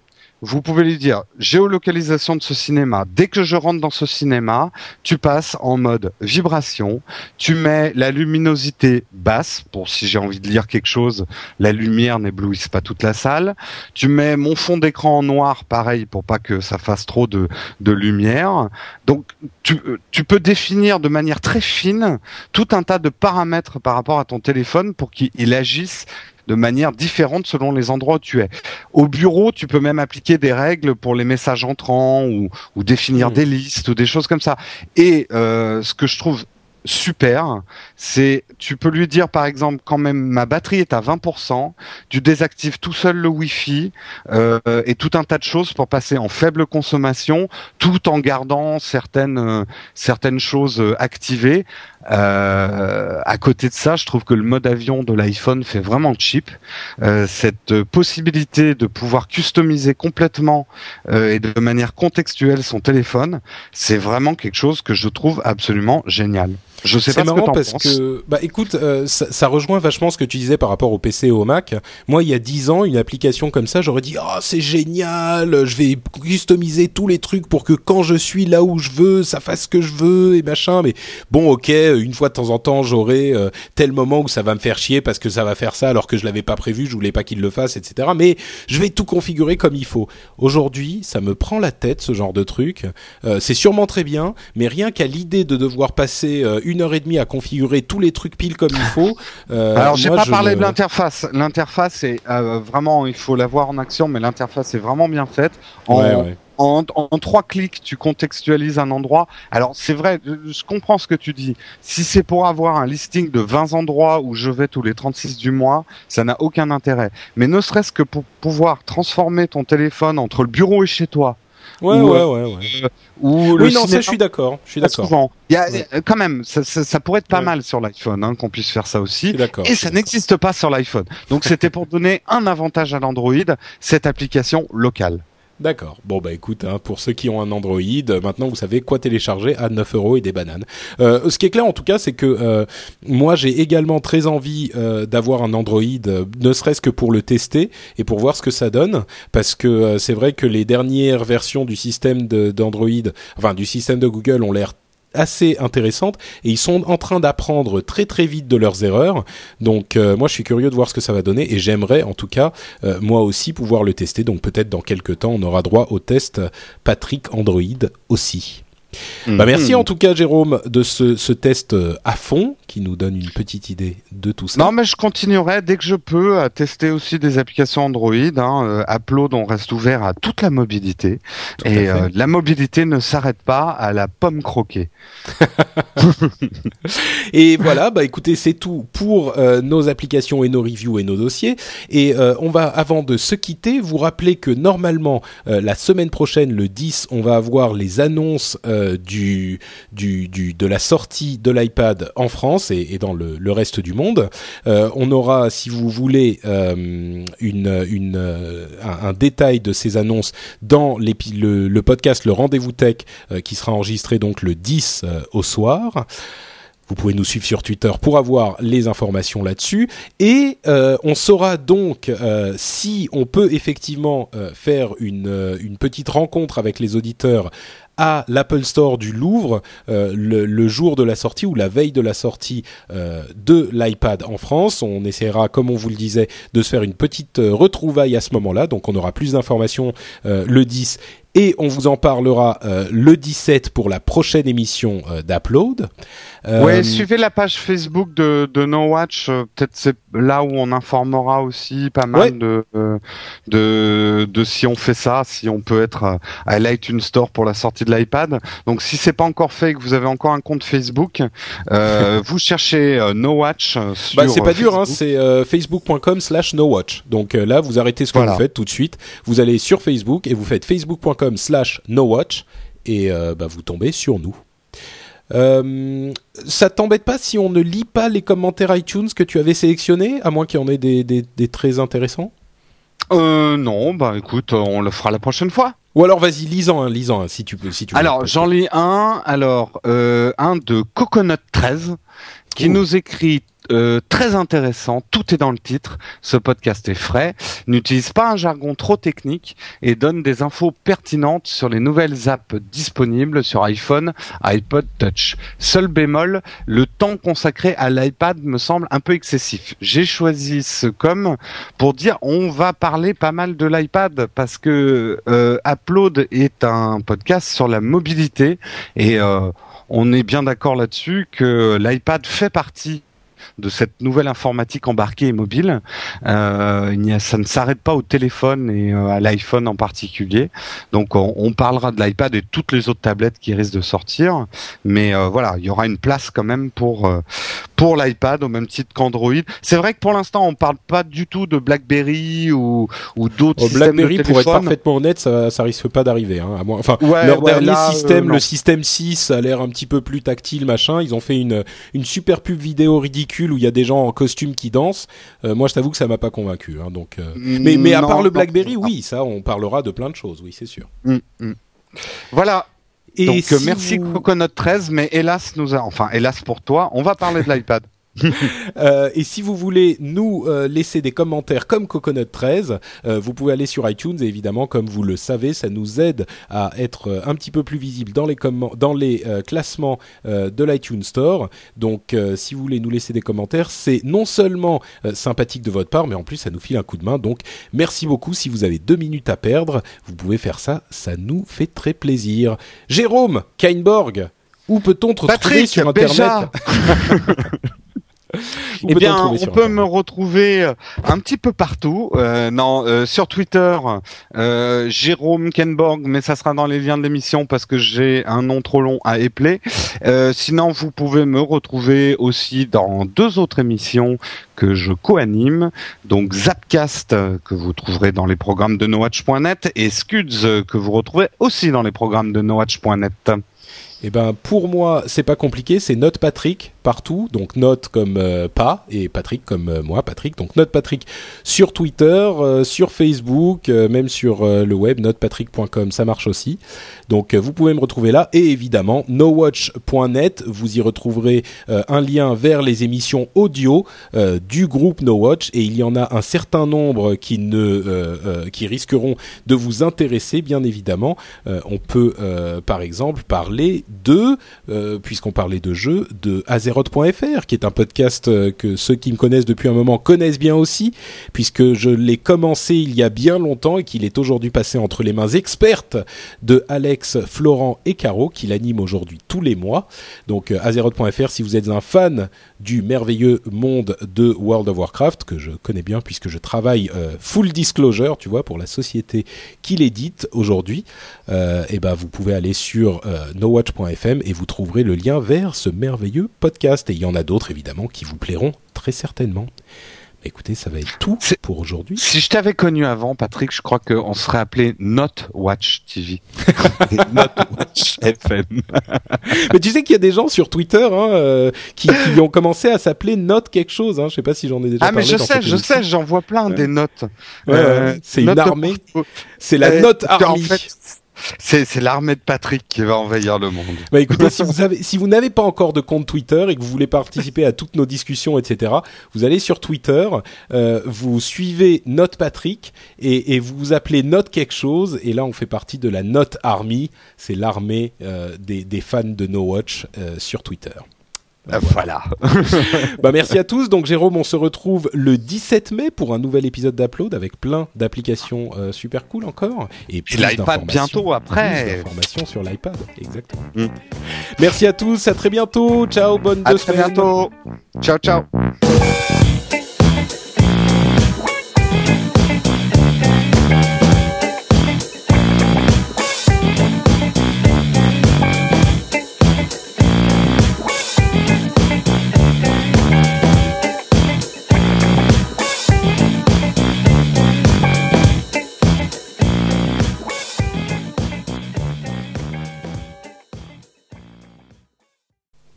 Vous pouvez lui dire géolocalisation de ce cinéma. Dès que je rentre dans ce cinéma, tu passes en mode vibration. Tu mets la luminosité basse pour si j'ai envie de lire quelque chose, la lumière n'éblouisse pas toute la salle. Tu mets mon fond d'écran en noir, pareil pour pas que ça fasse trop de, de lumière. Donc tu, tu peux définir de manière très fine tout un tas de paramètres par rapport à ton téléphone pour qu'il il agisse de manière différente selon les endroits où tu es. Au bureau, tu peux même appliquer des règles pour les messages entrants ou, ou définir Mhm. des listes ou des choses comme ça. Et euh, ce que je trouve super, c'est tu peux lui dire par exemple quand même ma batterie est à 20%, tu désactives tout seul le Wi-Fi euh, et tout un tas de choses pour passer en faible consommation, tout en gardant certaines euh, certaines choses euh, activées. Euh, à côté de ça, je trouve que le mode avion de l'iPhone fait vraiment cheap. Euh, cette possibilité de pouvoir customiser complètement euh, et de manière contextuelle son téléphone, c'est vraiment quelque chose que je trouve absolument génial. Je sais C'est pas ce que marrant parce penses. que, bah écoute, euh, ça, ça rejoint vachement ce que tu disais par rapport au PC et au Mac. Moi, il y a 10 ans, une application comme ça, j'aurais dit, oh, c'est génial, je vais customiser tous les trucs pour que quand je suis là où je veux, ça fasse ce que je veux et machin. Mais bon, ok, une fois de temps en temps, j'aurai euh, tel moment où ça va me faire chier parce que ça va faire ça alors que je l'avais pas prévu, je voulais pas qu'il le fasse, etc. Mais je vais tout configurer comme il faut. Aujourd'hui, ça me prend la tête ce genre de truc. Euh, c'est sûrement très bien, mais rien qu'à l'idée de devoir passer euh, une heure et demie à configurer tous les trucs pile comme il faut. [LAUGHS] euh, Alors, j'ai pas je parlé de l'interface. L'interface est euh, vraiment, il faut la voir en action, mais l'interface est vraiment bien faite. En, Ouais, ouais. En, en trois clics, tu contextualises un endroit. Alors c'est vrai, je je comprends ce que tu dis. Si c'est pour avoir un listing de 20 endroits où je vais tous les 36 du mois, ça n'a aucun intérêt. Mais ne serait-ce que pour pouvoir transformer ton téléphone entre le bureau et chez toi, Ouais, ou, ouais, euh, ouais, ouais. ou le Oui, non, ça, je suis d'accord. Je suis pas d'accord. souvent. Il y a Ouais. euh, quand même, ça, ça, ça pourrait être pas Ouais. mal sur l'iPhone, hein, qu'on puisse faire ça Je aussi. suis d'accord. Et ça n'existe pas sur l'iPhone. Donc c'était pour donner un avantage à l'Android, cette application locale. D'accord. Bon bah écoute, hein, pour ceux qui ont un Android, maintenant vous savez quoi télécharger à 9 euros et des bananes. Euh, ce qui est clair en tout cas, c'est que euh, moi j'ai également très envie euh, d'avoir un Android, ne serait-ce que pour le tester et pour voir ce que ça donne, parce que c'est vrai que les dernières versions du système d'Android, enfin du système de Google, ont l'air assez intéressantes et ils sont en train d'apprendre très très vite de leurs erreurs. Donc euh, moi je suis curieux de voir ce que ça va donner et j'aimerais en tout cas euh, moi aussi pouvoir le tester. Donc peut-être dans quelques temps on aura droit au test Patrick Android aussi. Bah merci en tout cas Jérôme de ce, ce test euh, à fond qui nous donne une petite idée de tout ça. Non, mais je continuerai dès que je peux à tester aussi des applications Android. Hein. Euh, Upload, on reste ouvert à toute la mobilité. Tout et euh, la mobilité ne s'arrête pas à la pomme croquée. [LAUGHS] Et voilà, bah écoutez, c'est tout pour euh, nos applications et nos reviews et nos dossiers. Et euh, on va, avant de se quitter, vous rappeler que normalement, euh, la semaine prochaine, le 10, on va avoir les annonces euh, du, du, du, de la sortie de l'iPad en France et, dans le, reste du monde. Euh, on aura, si vous voulez, euh, une, une, un, détail de ces annonces dans le, podcast Le Rendez-vous Tech qui sera enregistré donc le 10 euh, au soir. Vous pouvez nous suivre sur Twitter pour avoir les informations là-dessus. Et on saura donc si on peut effectivement faire une, une petite rencontre avec les auditeurs à l'Apple Store du Louvre euh, le, jour de la sortie ou la veille de la sortie euh, de l'iPad en France. On essaiera, comme on vous le disait, de se faire une petite euh, retrouvaille à ce moment-là. Donc on aura plus d'informations le 10 et on vous en parlera le 17 pour la prochaine émission d'Upload. Euh, Ouais, suivez la page Facebook de, de No Watch. euh, Peut-être c'est là où on informera aussi pas mal Ouais. de, euh, de de si on fait ça, si on peut être à l'iTunes Store pour la sortie de l'iPad. Donc si c'est pas encore fait et que vous avez encore un compte Facebook, euh, [LAUGHS] vous cherchez euh, No Watch euh, sur. Bah c'est pas dur, hein, c'est euh, facebook.com slash nowatch. Donc là, vous arrêtez ce que Voilà. vous faites tout de suite. Vous allez sur Facebook et vous faites facebook.com slash nowatch et euh, bah, vous tombez sur nous. Euh, ça t'embête pas si on ne lit pas les commentaires iTunes que tu avais sélectionnés, à moins qu'il y en ait des, des, des très intéressants euh, Non, bah écoute, on le fera la prochaine fois. Ou alors vas-y, lis-en un, lis-en un, si tu peux. Si tu veux. Alors j'en lis un, alors euh, un de Coconut 13 qui Ouh. nous écrit euh, très intéressant, tout est dans le titre, ce podcast est frais, n'utilise pas un jargon trop technique et donne des infos pertinentes sur les nouvelles apps disponibles sur iPhone, iPod Touch. Seul bémol, le temps consacré à l'iPad me semble un peu excessif. J'ai choisi ce comme pour dire on va parler pas mal de l'iPad parce que euh, Upload est un podcast sur la mobilité et euh, on est bien d'accord là-dessus que l'iPad fait partie de cette nouvelle informatique embarquée et mobile. Euh, il n'y a- ça ne s'arrête pas au téléphone et euh, à l'iPhone en particulier. Donc on, on parlera de l'iPad et toutes les autres tablettes qui risquent de sortir. Mais euh, voilà, il y aura une place quand même pour pour l'iPad au même titre qu'Android. C'est vrai que pour l'instant on parle pas du tout de BlackBerry ou ou d'autres Au systèmes BlackBerry, de pour être parfaitement honnête, ça, ça risque pas d'arriver. Hein, à moins, enfin, Ouais, leur ouais, dernier là, système, le système 6, a l'air un petit peu plus tactile, machin. Ils ont fait une, une super pub vidéo ridicule où il y a des gens en costume qui dansent. Euh, moi, je t'avoue que ça m'a pas convaincu. Hein, donc, euh, mais, mais à Non, part le non. BlackBerry, oui, ça, on parlera de plein de choses, oui, c'est sûr. Mm, mm. Voilà, Et Donc si euh, merci vous- Coconut 13, mais hélas nous a, enfin hélas pour toi, on va parler de l'iPad. [LAUGHS] Euh, et si vous voulez nous euh, laisser des commentaires comme Coconut 13, euh, vous pouvez aller sur iTunes et évidemment, comme vous le savez, ça nous aide à être un petit peu plus visible dans les, dans les classements de l'iTunes Store. Donc, si vous voulez nous laisser des commentaires, c'est non seulement sympathique de votre part, mais en plus, ça nous file un coup de main. Donc, merci beaucoup. Si vous avez deux minutes à perdre, vous pouvez faire ça. Ça nous fait très plaisir. Jérôme Kainborg, où peut-on te retrouver sur Internet? [LAUGHS] Eh bien, on peut me retrouver euh, un petit peu partout. Euh, non, euh, sur Twitter, euh, Jérôme Kenborg, mais ça sera dans les liens de l'émission parce que j'ai un nom trop long à épeler. Sinon, vous pouvez me retrouver aussi dans deux autres émissions que je co-anime. Donc Zapcast, que vous trouverez dans les programmes de nowatch.net, et Scuds, que vous retrouvez aussi dans les programmes de nowatch.net. Eh ben pour moi c'est pas compliqué, c'est Note Patrick partout, donc Note comme euh, pas et Patrick comme euh, moi Patrick, donc Note Patrick sur Twitter, euh, sur Facebook, même sur le web notepatrick.com, ça marche aussi. Donc vous pouvez me retrouver là et évidemment nowatch.net, vous y retrouverez un lien vers les émissions audio du groupe No Watch et il y en a un certain nombre qui ne qui risqueront de vous intéresser bien évidemment. On peut par exemple parler de puisqu'on parlait de jeux de Azeroth.fr qui est un podcast euh, que ceux qui me connaissent depuis un moment connaissent bien aussi puisque je l'ai commencé il y a bien longtemps et qu'il est aujourd'hui passé entre les mains expertes de Alex, Florent et Caro qui l'animent aujourd'hui tous les mois. Donc euh, Azeroth.fr si vous êtes un fan du merveilleux monde de World of Warcraft que je connais bien puisque je travaille euh, full disclosure, tu vois, pour la société qui l'édite aujourd'hui. Euh, et ben vous pouvez aller sur nowatch.fm et vous trouverez le lien vers ce merveilleux podcast. Et il y en a d'autres évidemment qui vous plairont très certainement. Mais écoutez, ça va être tout pour aujourd'hui. Si je t'avais connu avant, Patrick, je crois qu'on serait appelé Not Watch TV. [LAUGHS] Not Watch FM. [LAUGHS] Mais tu sais qu'il y a des gens sur Twitter hein, euh, qui, qui ont commencé à s'appeler Note quelque chose. Hein. Je sais pas si j'en ai déjà Ah, mais parlé. je dans sais, cette je sais, j'en vois plein Ouais. des notes. Ouais, Euh, c'est une armée. C'est la Euh, Note en fait, c'est l'armée de Patrick qui va envahir le monde. Bah écoutez, si vous avez, si vous n'avez pas encore de compte Twitter et que vous voulez participer à toutes nos discussions, etc., vous allez sur Twitter, euh, vous suivez Note Patrick et, et vous vous appelez Note quelque chose. Et là, on fait partie de la Note Army. C'est l'armée euh, des, des fans de No Watch euh, sur Twitter. Bah, Euh, voilà. [LAUGHS] Bah merci à tous. Donc Jérôme, on se retrouve le 17 mai pour un nouvel épisode d'Upload avec plein d'applications euh, super cool encore et plus l'iPad bientôt après. Plus d'informations sur l'iPad, exactement. Mm. Merci à tous, à très bientôt. Ciao, bonne À deux très semaines. bientôt. Ciao, ciao.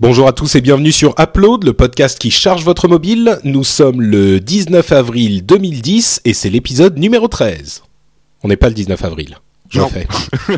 Bonjour à tous et bienvenue sur Upload, le podcast qui charge votre mobile. Nous sommes le 19 avril 2010 et c'est l'épisode numéro 13. On n'est pas le 19 avril. Je Non. fais. [LAUGHS]